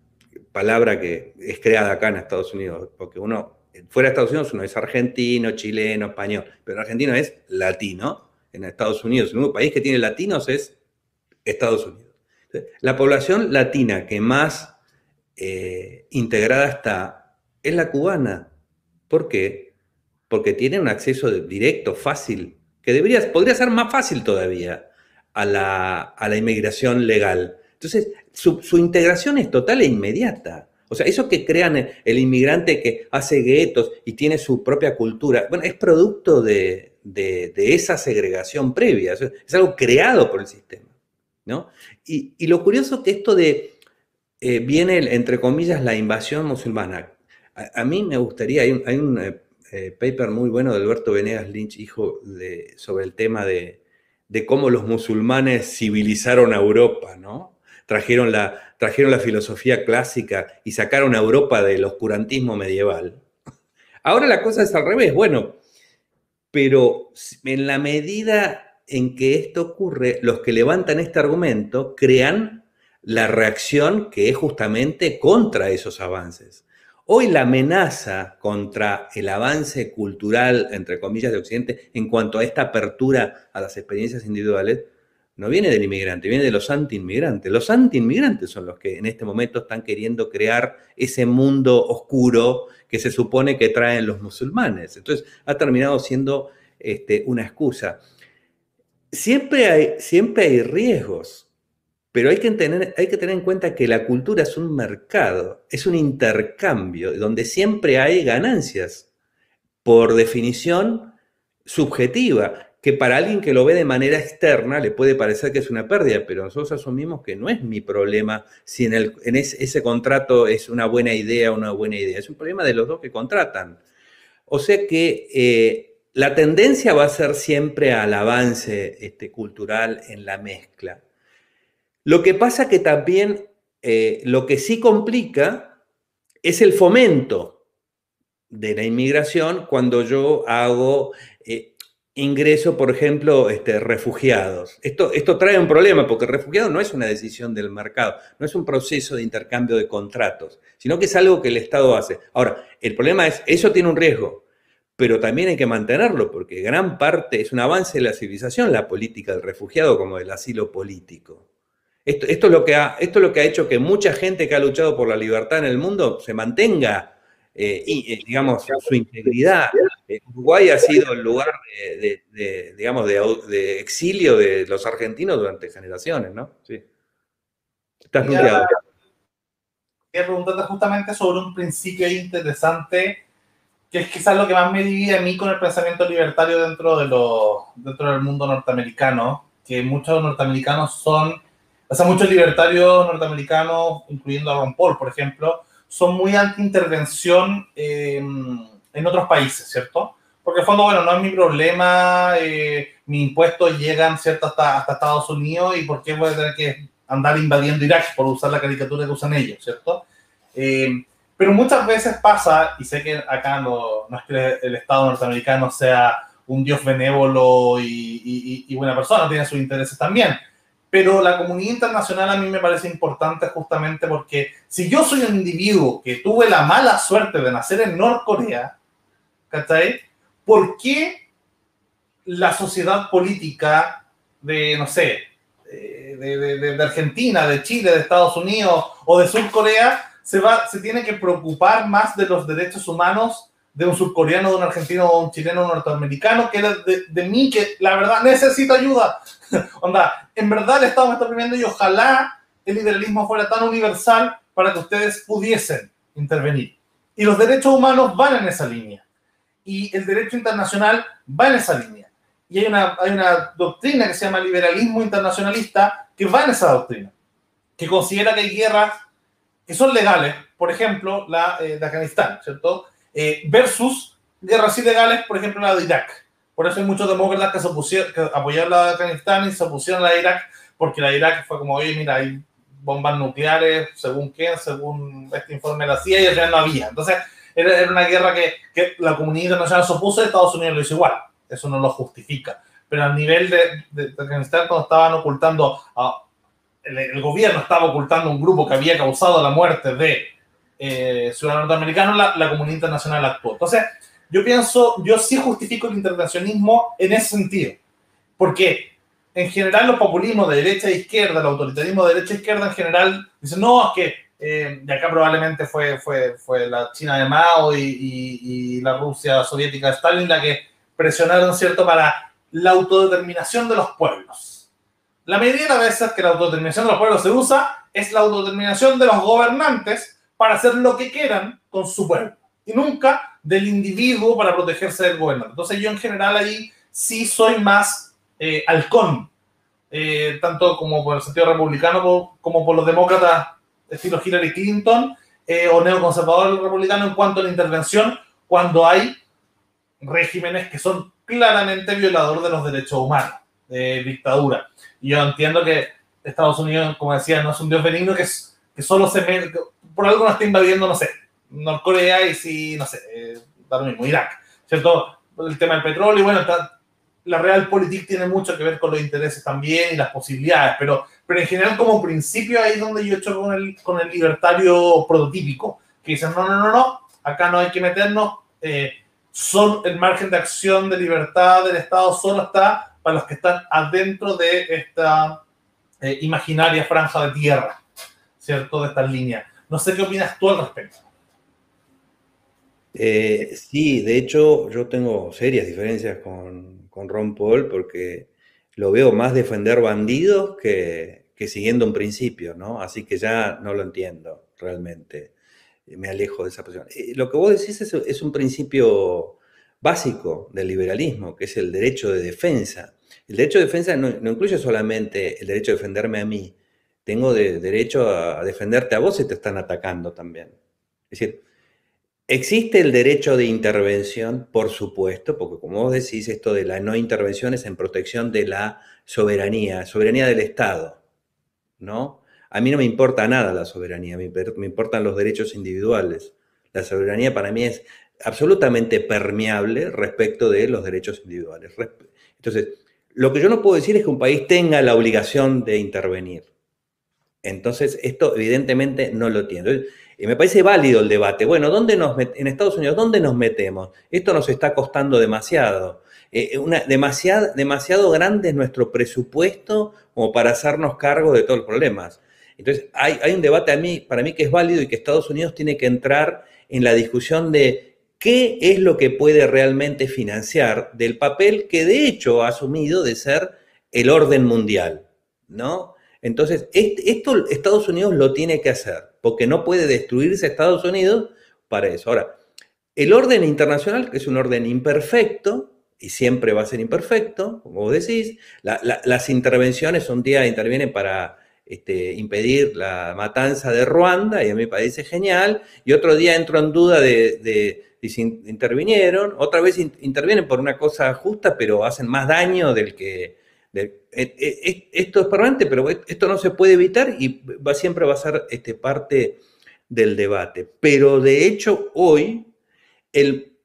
palabra que es creada acá en Estados Unidos, porque uno, fuera de Estados Unidos uno es argentino, chileno, español, pero argentino es latino. En Estados Unidos, el único país que tiene latinos es Estados Unidos. La población latina que más eh, integrada está es la cubana. ¿Por qué? Porque tiene un acceso directo, fácil, que debería, podría ser más fácil todavía a la, a la inmigración legal. Entonces, su, integración es total e inmediata. O sea, eso que crean el, inmigrante que hace guetos y tiene su propia cultura, bueno, es producto de, esa segregación previa, es, algo creado por el sistema. ¿no? Y, lo curioso que esto de, eh, viene, entre comillas, la invasión musulmana. A, mí me gustaría, hay un, eh, eh, paper muy bueno de Alberto Venegas Lynch, hijo, sobre el tema de, de cómo los musulmanes civilizaron a Europa, ¿no? trajeron la, trajeron la filosofía clásica y sacaron a Europa del oscurantismo medieval. Ahora la cosa es al revés, bueno, pero en la medida en que esto ocurre, los que levantan este argumento crean la reacción que es justamente contra esos avances. Hoy la amenaza contra el avance cultural, entre comillas, de Occidente en cuanto a esta apertura a las experiencias individuales no viene del inmigrante, viene de los anti-inmigrantes. Los anti-inmigrantes son los que en este momento están queriendo crear ese mundo oscuro que se supone que traen los musulmanes. Entonces ha terminado siendo este, una excusa. Siempre hay, siempre hay riesgos, pero hay que, tener, hay que tener en cuenta que la cultura es un mercado, es un intercambio donde siempre hay ganancias, por definición subjetiva que para alguien que lo ve de manera externa le puede parecer que es una pérdida, pero nosotros asumimos que no es mi problema si en, ese, contrato es una buena idea o una buena idea, es un problema de los dos que contratan. O sea que eh, la tendencia va a ser siempre al avance este, cultural en la mezcla. Lo que pasa que también eh, lo que sí complica es el fomento de la inmigración cuando yo hago eh, ingreso, por ejemplo, este, refugiados. Esto, esto trae un problema porque refugiado no es una decisión del mercado, no es un proceso de intercambio de contratos, sino que es algo que el Estado hace. Ahora, el problema es, eso tiene un riesgo, pero también hay que mantenerlo porque gran parte es un avance de la civilización, la política del refugiado como del asilo político. Esto, esto, es lo que ha, esto es lo que ha hecho que mucha gente que ha luchado por la libertad en el mundo se mantenga eh, y, eh, digamos, su integridad. Eh, Uruguay ha sido el lugar de, digamos, de, exilio de los argentinos durante generaciones, ¿no? Sí. Estás. Quería preguntarte justamente sobre un principio interesante que es quizás lo que más me divide a mí con el pensamiento libertario dentro, de lo, dentro del mundo norteamericano, que muchos norteamericanos son, o sea, muchos libertarios norteamericanos, incluyendo a Ron Paul, por ejemplo, son muy anti-intervención eh, en otros países, ¿cierto? Porque en fondo, bueno, no es mi problema, eh, mis impuestos llegan, ¿cierto?, hasta, hasta Estados Unidos y por qué voy a tener que andar invadiendo Irak por usar la caricatura que usan ellos, ¿cierto? Eh, pero muchas veces pasa, y sé que acá no, no es que el Estado norteamericano sea un dios benévolo y, y, y buena persona, tiene sus intereses también, pero la comunidad internacional a mí me parece importante justamente porque si yo soy un individuo que tuve la mala suerte de nacer en Norcorea, ¿cachai? ¿Por qué la sociedad política de, no sé, de, de, de, Argentina, de Chile, de Estados Unidos o de Sur Corea se, va, se tiene que preocupar más de los derechos humanos de un surcoreano, de un argentino o un chileno un norteamericano, que de, de, mí, que la verdad necesito ayuda. Onda, en verdad el Estado está oprimiendo y ojalá el liberalismo fuera tan universal para que ustedes pudiesen intervenir. Y los derechos humanos van en esa línea. Y el derecho internacional va en esa línea. Y hay una, hay una doctrina que se llama liberalismo internacionalista que va en esa doctrina, que considera que hay guerras que son legales, por ejemplo, la eh, de Afganistán, ¿cierto? Eh, versus guerras ilegales, por ejemplo, la de Irak. Por eso hay muchos demócratas que, se opusieron, que apoyaron la de Afganistán y se opusieron a la de Irak, porque la de Irak fue como, oye, mira, hay bombas nucleares, según quién, según este informe de la CIA, y ya no había. Entonces, era, era una guerra que, que, la comunidad internacional se opuso y Estados Unidos lo hizo igual. Eso no lo justifica. Pero a nivel de, de, de Afganistán, cuando estaban ocultando, a, el, gobierno estaba ocultando un grupo que había causado la muerte de eh, ciudadanos norteamericanos, la, comunidad internacional actuó. Entonces, yo pienso, yo sí justifico el intervencionismo en ese sentido, porque en general los populismos de derecha e izquierda, el autoritarismo de derecha e izquierda en general, dicen, no, es que eh, de acá probablemente fue, fue, fue la China de Mao y, y, y, la Rusia soviética de Stalin la que presionaron, ¿cierto?, para la autodeterminación de los pueblos. La mayoría de las veces que la autodeterminación de los pueblos se usa es la autodeterminación de los gobernantes para hacer lo que quieran con su pueblo y nunca del individuo para protegerse del gobierno. Entonces yo en general ahí sí soy más eh, halcón, eh, tanto como por el sentido republicano como por los demócratas estilo Hillary Clinton eh, o neoconservador republicano en cuanto a la intervención cuando hay regímenes que son claramente violadores de los derechos humanos, dictadura. Yo entiendo que Estados Unidos, como decía, no es un dios benigno que, que solo se me, por algo nos está invadiendo, no sé, Norcorea y si, no sé, eh, da lo mismo, Irak, ¿cierto? El tema del petróleo, y bueno, está, la realpolitik tiene mucho que ver con los intereses también y las posibilidades, pero, pero en general como principio ahí es donde yo echo con el, con el libertario prototípico, que dicen, no, no, no, no, acá no hay que meternos, eh, son el margen de acción de libertad del Estado solo está para los que están adentro de esta eh, imaginaria franja de tierra, ¿cierto? De estas líneas. No sé qué opinas tú al respecto. Eh, sí, de hecho yo tengo serias diferencias con, con, Ron Paul porque lo veo más defender bandidos que, que, siguiendo un principio, ¿no? Así que ya no lo entiendo realmente. Me alejo de esa posición. Eh, lo que vos decís es, es un principio básico del liberalismo, que es el derecho de defensa. El derecho de defensa no, incluye solamente el derecho de defenderme a mí, tengo de, derecho a, defenderte a vos si te están atacando también. Es decir, Existe el derecho de intervención, por supuesto, porque como vos decís, esto de la no intervención es en protección de la soberanía, soberanía del Estado, ¿no? A mí no me importa nada la soberanía, me, me importan los derechos individuales. La soberanía para mí es absolutamente permeable respecto de los derechos individuales. Entonces, lo que yo no puedo decir es que un país tenga la obligación de intervenir. Entonces, esto evidentemente no lo tiene. Y me parece válido el debate. Bueno, ¿dónde nos en Estados Unidos, ¿dónde nos metemos? Esto nos está costando demasiado. Eh, una, demasiado, grande es nuestro presupuesto como para hacernos cargo de todos los problemas. Entonces, hay, un debate para mí que es válido y que Estados Unidos tiene que entrar en la discusión de qué es lo que puede realmente financiar del papel que de hecho ha asumido de ser el orden mundial, ¿no? Entonces, esto Estados Unidos lo tiene que hacer, porque no puede destruirse Estados Unidos para eso. Ahora, el orden internacional, que es un orden imperfecto, y siempre va a ser imperfecto, como vos decís, las intervenciones un día intervienen para este, impedir la matanza de Ruanda, y a mí me parece genial, y otro día entro en duda de, intervinieron, otra vez intervienen por una cosa justa, pero hacen más daño del que... E, e, esto es permanente, pero esto no se puede evitar y va, siempre va a ser este, parte del debate. Pero de hecho hoy, el,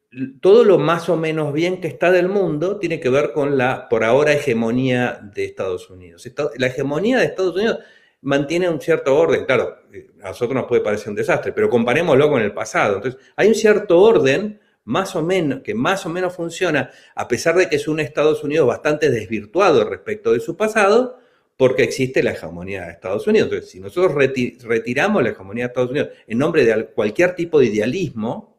todo lo más o menos bien que está del mundo tiene que ver con la, por ahora, hegemonía de Estados Unidos. La hegemonía de Estados Unidos mantiene un cierto orden. Claro, eh, a nosotros nos puede parecer un desastre, pero comparémoslo con el pasado. Entonces, hay un cierto orden más o menos, que más o menos funciona, a pesar de que es un Estados Unidos bastante desvirtuado respecto de su pasado, porque existe la hegemonía de Estados Unidos. Entonces, si nosotros retiramos la hegemonía de Estados Unidos en nombre de cualquier tipo de idealismo,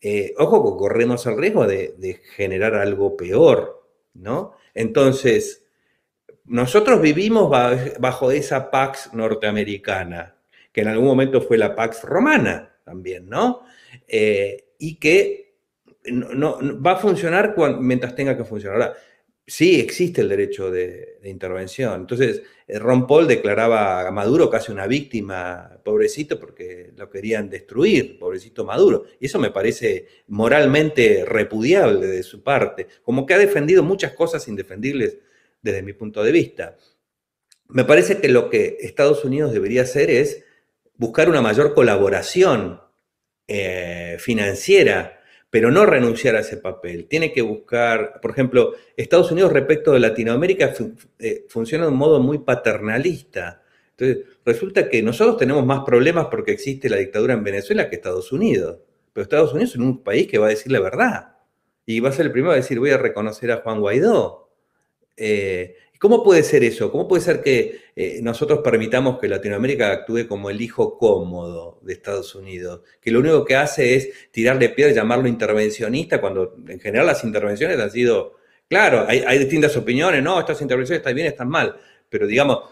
eh, ojo corremos el riesgo de, generar algo peor, ¿no? Entonces, nosotros vivimos bajo esa Pax norteamericana, que en algún momento fue la Pax romana también, ¿no? Eh, y que no, va a funcionar mientras tenga que funcionar. Ahora, sí existe el derecho de, intervención. Entonces, eh, Ron Paul declaraba a Maduro casi una víctima, pobrecito, porque lo querían destruir, pobrecito Maduro. Y eso me parece moralmente repudiable de su parte, como que ha defendido muchas cosas indefendibles desde mi punto de vista. Me parece que lo que Estados Unidos debería hacer es buscar una mayor colaboración eh, financiera pero no renunciar a ese papel. Tiene que buscar, por ejemplo, Estados Unidos respecto de Latinoamérica eh, funciona de un modo muy paternalista. Entonces, resulta que nosotros tenemos más problemas porque existe la dictadura en Venezuela que Estados Unidos. Pero Estados Unidos es un país que va a decir la verdad. Y va a ser el primero a decir, voy a reconocer a Juan Guaidó. Eh, ¿Cómo puede ser eso? ¿Cómo puede ser que eh, nosotros permitamos que Latinoamérica actúe como el hijo cómodo de Estados Unidos? Que lo único que hace es tirarle piedra y llamarlo intervencionista, cuando en general las intervenciones han sido, claro, hay, distintas opiniones, no, estas intervenciones están bien, están mal, pero digamos,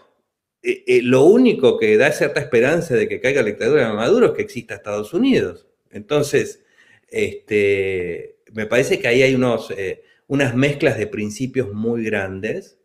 eh, lo único que da cierta esperanza de que caiga la dictadura de Maduro es que exista Estados Unidos. Entonces, este, me parece que ahí hay unos, unas mezclas de principios muy grandes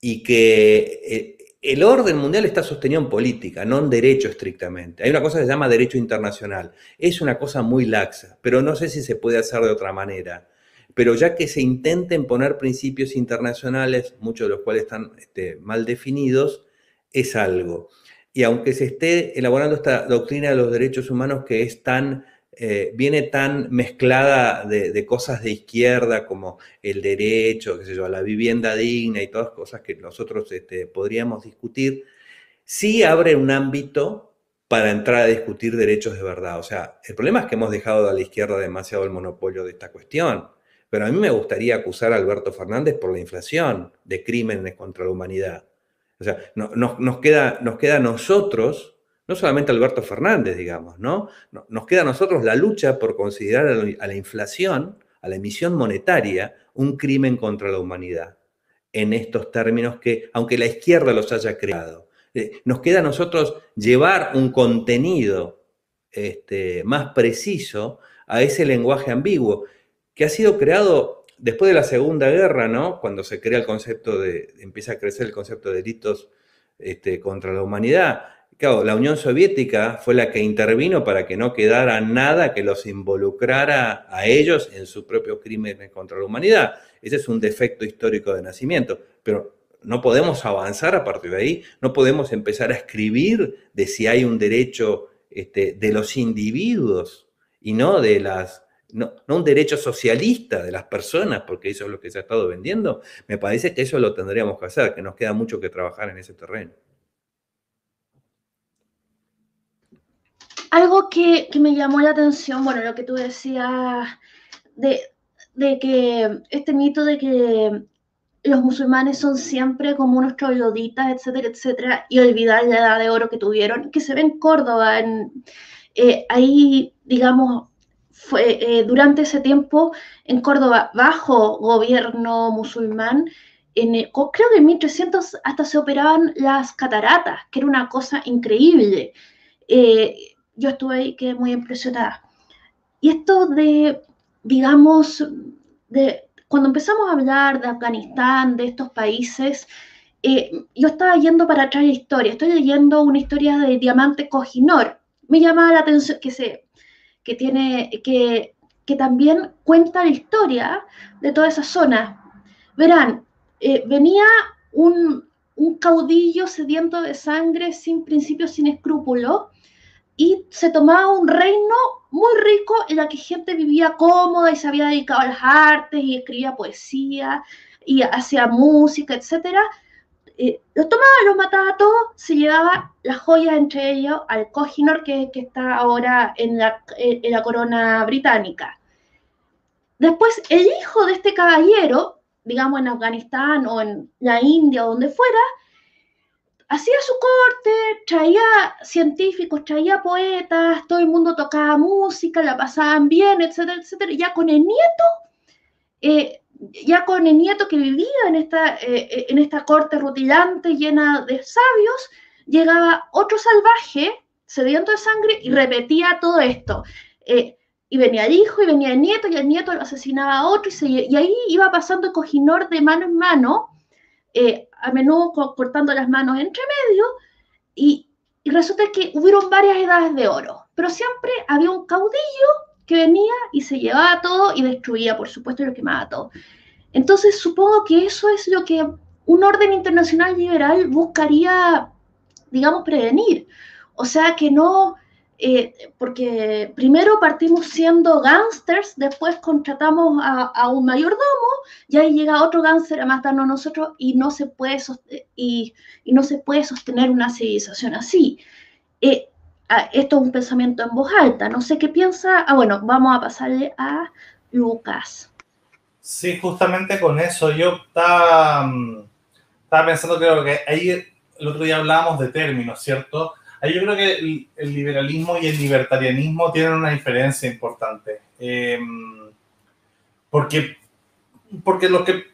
y que eh, el orden mundial está sostenido en política, no en derecho estrictamente. Hay una cosa que se llama derecho internacional. Es una cosa muy laxa, pero no sé si se puede hacer de otra manera. Pero ya que se intenten poner principios internacionales, muchos de los cuales están este, mal definidos, es algo. Y aunque se esté elaborando esta doctrina de los derechos humanos que es tan eh, viene tan mezclada de, cosas de izquierda como el derecho, qué sé yo, a la vivienda digna y todas cosas que nosotros este, podríamos discutir, sí abre un ámbito para entrar a discutir derechos de verdad. O sea, el problema es que hemos dejado a la izquierda demasiado el monopolio de esta cuestión. Pero a mí me gustaría acusar a Alberto Fernández por la inflación de crímenes contra la humanidad. O sea, nos, queda, nos queda a nosotros no solamente Alberto Fernández, digamos, ¿no? Nos queda a nosotros la lucha por considerar a la inflación, a la emisión monetaria, un crimen contra la humanidad, en estos términos que, aunque la izquierda los haya creado, eh, nos queda a nosotros llevar un contenido este, más preciso a ese lenguaje ambiguo, que ha sido creado después de la Segunda Guerra, ¿no? Cuando se crea el concepto de, empieza a crecer el concepto de delitos este, contra la humanidad, claro, la Unión Soviética fue la que intervino para que no quedara nada que los involucrara a ellos en sus propios crímenes contra la humanidad. Ese es un defecto histórico de nacimiento, pero no podemos avanzar a partir de ahí, no podemos empezar a escribir de si hay un derecho este, de los individuos y no de las no, un derecho socialista de las personas, porque eso es lo que se ha estado vendiendo, me parece que eso lo tendríamos que hacer, que nos queda mucho que trabajar en ese terreno. Algo que, me llamó la atención, bueno, lo que tú decías de, que este mito de que los musulmanes son siempre como unos trogloditas, etcétera, etcétera, y olvidar la edad de oro que tuvieron, que se ve en Córdoba, eh, ahí, digamos, fue eh, durante ese tiempo en Córdoba, bajo gobierno musulmán, en, creo que en 1300 hasta se operaban las cataratas, que era una cosa increíble. Eh, yo estuve quedé muy impresionada. Y esto de, digamos, de cuando empezamos a hablar de Afganistán, de estos países, eh, yo estaba yendo para atrás la historia, estoy leyendo una historia de Diamante Cojinor. Me llamaba la atención que se que tiene, que, que también cuenta la historia de toda esa zona. Verán, eh, venía un, un, caudillo sediento de sangre, sin principios, sin escrúpulos, y se tomaba un reino muy rico en la que gente vivía cómoda y se había dedicado a las artes y escribía poesía y hacía música, etcétera, eh, los tomaba, los mataba a todos, se llevaba las joyas entre ellos al Kohinoor que, que está ahora en la, en la corona británica. Después, el hijo de este caballero, digamos en Afganistán o en la India o donde fuera, hacía su corte, traía científicos, traía poetas, todo el mundo tocaba música, la pasaban bien, etcétera, etcétera. Y ya con el nieto, eh, ya con el nieto que vivía en esta, eh, eh, en esta corte rutilante llena de sabios, llegaba otro salvaje, sediento de sangre, y repetía todo esto. Eh, y venía el hijo, y venía el nieto, y el nieto lo asesinaba a otro, y, y ahí iba pasando el cojinor de mano en mano, a menudo cortando las manos entre medio, y, y resulta que hubieron varias edades de oro, pero siempre había un caudillo que venía y se llevaba todo y destruía, por supuesto, lo quemaba todo. Entonces, supongo que eso es lo que un orden internacional liberal buscaría, digamos, prevenir. O sea, que no, eh, porque primero partimos siendo gángsters, después contratamos a, un mayordomo y ahí llega otro gángster a matarnos a nosotros y no se puede, y, no se puede sostener una civilización así. Eh, esto es un pensamiento en voz alta. No sé qué piensa. Ah, bueno, vamos a pasarle a Lucas. Sí, justamente con eso. Yo estaba, mm, estaba pensando creo que ahí el otro día hablábamos de términos, ¿cierto? Ahí yo creo que el, liberalismo y el libertarianismo tienen una diferencia importante. Em, porque, porque lo que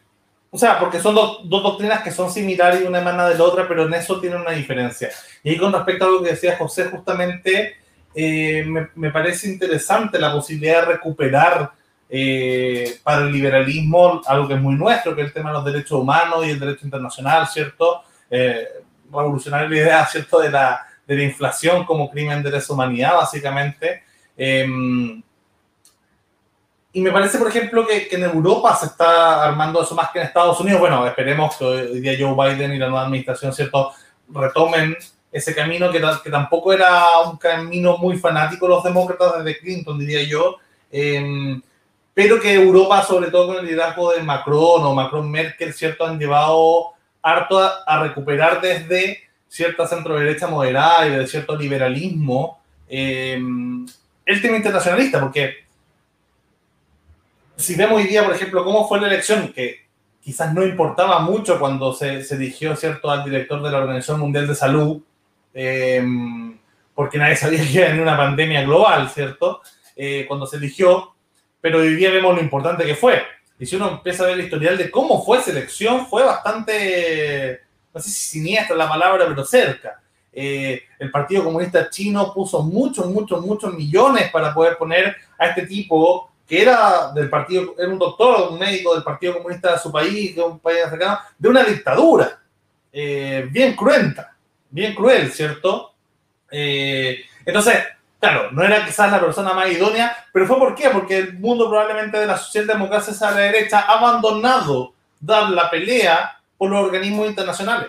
o sea, porque son dos, doctrinas que son similares y una emana de la otra, pero en eso tienen una diferencia. Y ahí con respecto a lo que decía José, justamente eh, me, parece interesante la posibilidad de recuperar eh, para el liberalismo algo que es muy nuestro, que es el tema de los derechos humanos y el derecho internacional, ¿cierto? Eh, revolucionar la idea, ¿cierto?, de la, de la inflación como crimen de lesa humanidad, básicamente. Em, y me parece, por ejemplo, que, en Europa se está armando eso más que en Estados Unidos. Bueno, esperemos que hoy día Joe Biden y la nueva administración, ¿cierto?, retomen ese camino que, que tampoco era un camino muy fanático los demócratas desde Clinton, diría yo. Em, pero que Europa, sobre todo con el liderazgo de Macron o Macron-Merkel, ¿cierto?, han llevado harto a, recuperar desde cierta centro-derecha moderada y de cierto liberalismo em, el tema internacionalista, porque si vemos hoy día, por ejemplo, cómo fue la elección, que quizás no importaba mucho cuando se, se eligió, ¿cierto?, al director de la Organización Mundial de Salud, eh, porque nadie sabía que era en una pandemia global, ¿cierto?, eh, cuando se eligió, pero hoy día vemos lo importante que fue. Y si uno empieza a ver el historial de cómo fue esa elección, fue bastante, no sé si siniestra la palabra, pero cerca. Eh, el Partido Comunista Chino puso muchos, muchos, muchos millones para poder poner a este tipo que era del partido, era un doctor, un médico del Partido Comunista de su país, de un país cercano, de una dictadura, eh, bien cruenta, bien cruel, ¿cierto? Eh, entonces, claro, no era quizás la persona más idónea, pero fue por qué? Porque el mundo probablemente de la socialdemocracia a derecha ha abandonado dar la pelea por los organismos internacionales.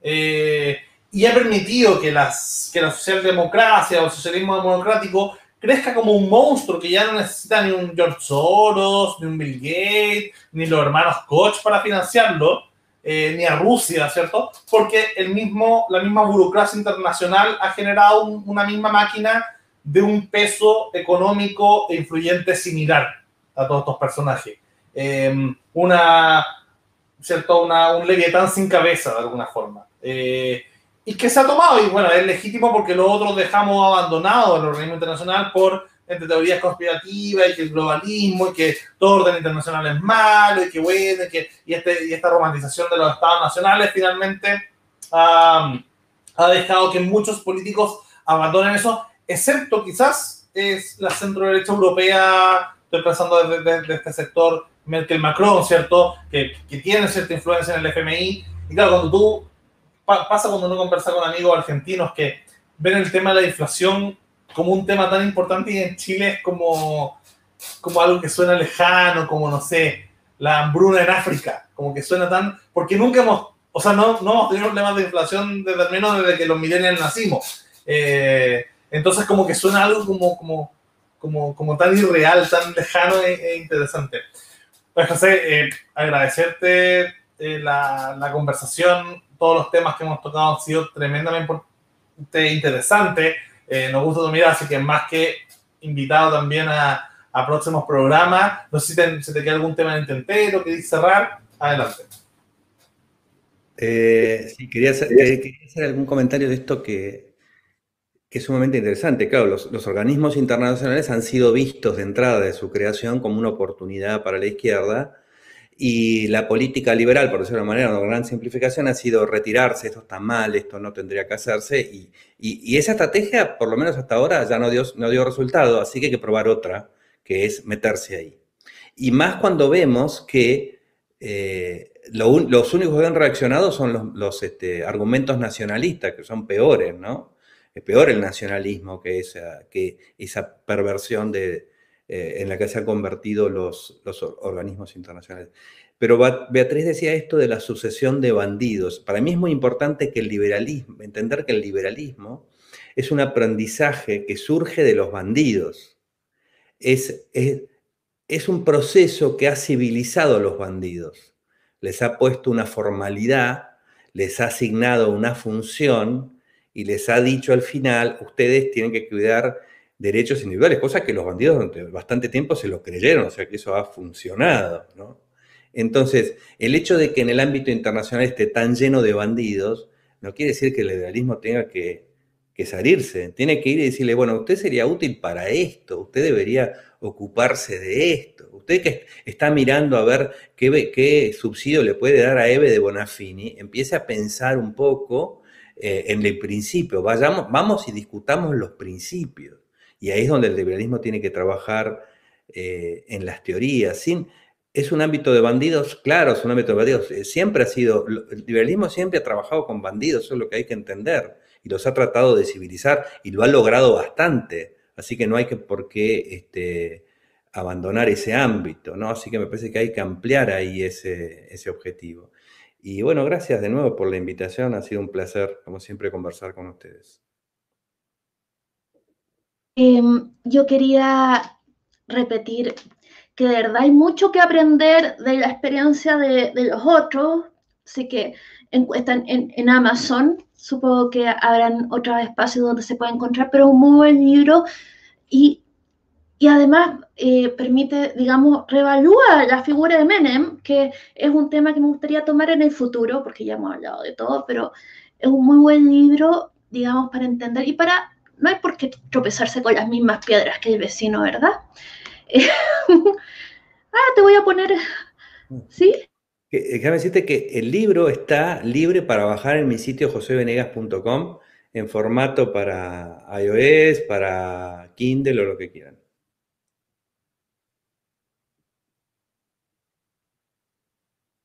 Eh, y ha permitido que, las, que la socialdemocracia o el socialismo democrático crezca como un monstruo que ya no necesita ni un George Soros, ni un Bill Gates, ni los hermanos Koch para financiarlo, eh, ni a Rusia, ¿cierto? Porque el mismo, la misma burocracia internacional ha generado una misma máquina de un peso económico e influyente similar a todos estos personajes. Em, una, ¿cierto? Una, un leviatán sin cabeza, de alguna forma. Eh, y que se ha tomado, y bueno, es legítimo porque los otros dejamos abandonado el organismo internacional por entre teorías conspirativas y que el globalismo y que todo orden internacional es malo y que bueno, y, que, y, este, y esta romantización de los estados nacionales finalmente ha dejado que muchos políticos abandonen eso, excepto quizás es la centro derecha europea, estoy pensando desde, este sector Merkel-Macron, ¿cierto? Que, que tiene cierta influencia en el FMI. Y claro, cuando tú pasa cuando uno conversa con amigos argentinos que ven el tema de la inflación como un tema tan importante y en Chile es como, como algo que suena lejano, como no sé, la hambruna en África, como que suena tan, porque nunca hemos, o sea, no, no hemos tenido problemas de inflación desde al menos desde que los millennials nacimos. Eh, entonces como que suena algo como, como, como, como tan irreal, tan lejano e, e interesante. Pues José, eh, agradecerte eh, la, la, conversación, todos los temas que hemos tocado han sido tremendamente interesantes. Eh, nos gusta tu mirada, así que más que invitado también a, a próximos programas. No sé si te, te queda algún tema en el tintero, querés cerrar. Adelante. Eh, sí, quería hacer, quería hacer, algún comentario de esto que, que es sumamente interesante. Claro, los, organismos internacionales han sido vistos de entrada de su creación como una oportunidad para la izquierda y la política liberal, por decirlo de una manera, una gran simplificación, ha sido retirarse, esto está mal, esto no tendría que hacerse, y, esa estrategia, por lo menos hasta ahora, ya no dio, no dio resultado, así que hay que probar otra, que es meterse ahí. Y más cuando vemos que eh, lo, los únicos que han reaccionado son los, los este, argumentos nacionalistas, que son peores, ¿no? Es peor el nacionalismo que esa, que esa perversión de, eh, en la que se han convertido los, los organismos internacionales. Pero Beatriz decía esto de la sucesión de bandidos. Para mí es muy importante que el liberalismo, entender que el liberalismo es un aprendizaje que surge de los bandidos. Es, es, es un proceso que ha civilizado a los bandidos. Les ha puesto una formalidad, les ha asignado una función y les ha dicho al final, ustedes tienen que cuidar derechos individuales, cosa que los bandidos durante bastante tiempo se lo creyeron, o sea que eso ha funcionado, ¿no? Entonces, el hecho de que en el ámbito internacional esté tan lleno de bandidos, no quiere decir que el liberalismo tenga que, salirse, tiene que ir y decirle, bueno, usted sería útil para esto, usted debería ocuparse de esto, usted que está mirando a ver qué, qué subsidio le puede dar a Eve de Bonafini, empiece a pensar un poco eh, en el principio, vayamos, vamos y discutamos los principios. Y ahí es donde el liberalismo tiene que trabajar eh, en las teorías. Sin, ¿Es un ámbito de bandidos? Claro, es un ámbito de bandidos. Eh, siempre ha sido, el liberalismo siempre ha trabajado con bandidos, eso es lo que hay que entender. Y los ha tratado de civilizar y lo ha logrado bastante. Así que no hay que por qué este, abandonar ese ámbito, ¿no? Así que me parece que hay que ampliar ahí ese, ese objetivo. Y bueno, gracias de nuevo por la invitación. Ha sido un placer, como siempre, conversar con ustedes. Em, yo quería repetir que de verdad hay mucho que aprender de la experiencia de, los otros. Así que están en, Amazon, supongo que habrán otros espacios donde se puede encontrar, pero un muy buen libro y, y además eh, permite, digamos, reevaluar la figura de Menem, que es un tema que me gustaría tomar en el futuro, porque ya hemos hablado de todo, pero es un muy buen libro, digamos, para entender y para no hay por qué tropezarse con las mismas piedras que el vecino, ¿verdad? ah, te voy a poner, ¿sí? Déjame decirte que el libro está libre para bajar en mi sitio josevenegas.com en formato para iOS, para Kindle o lo que quieran.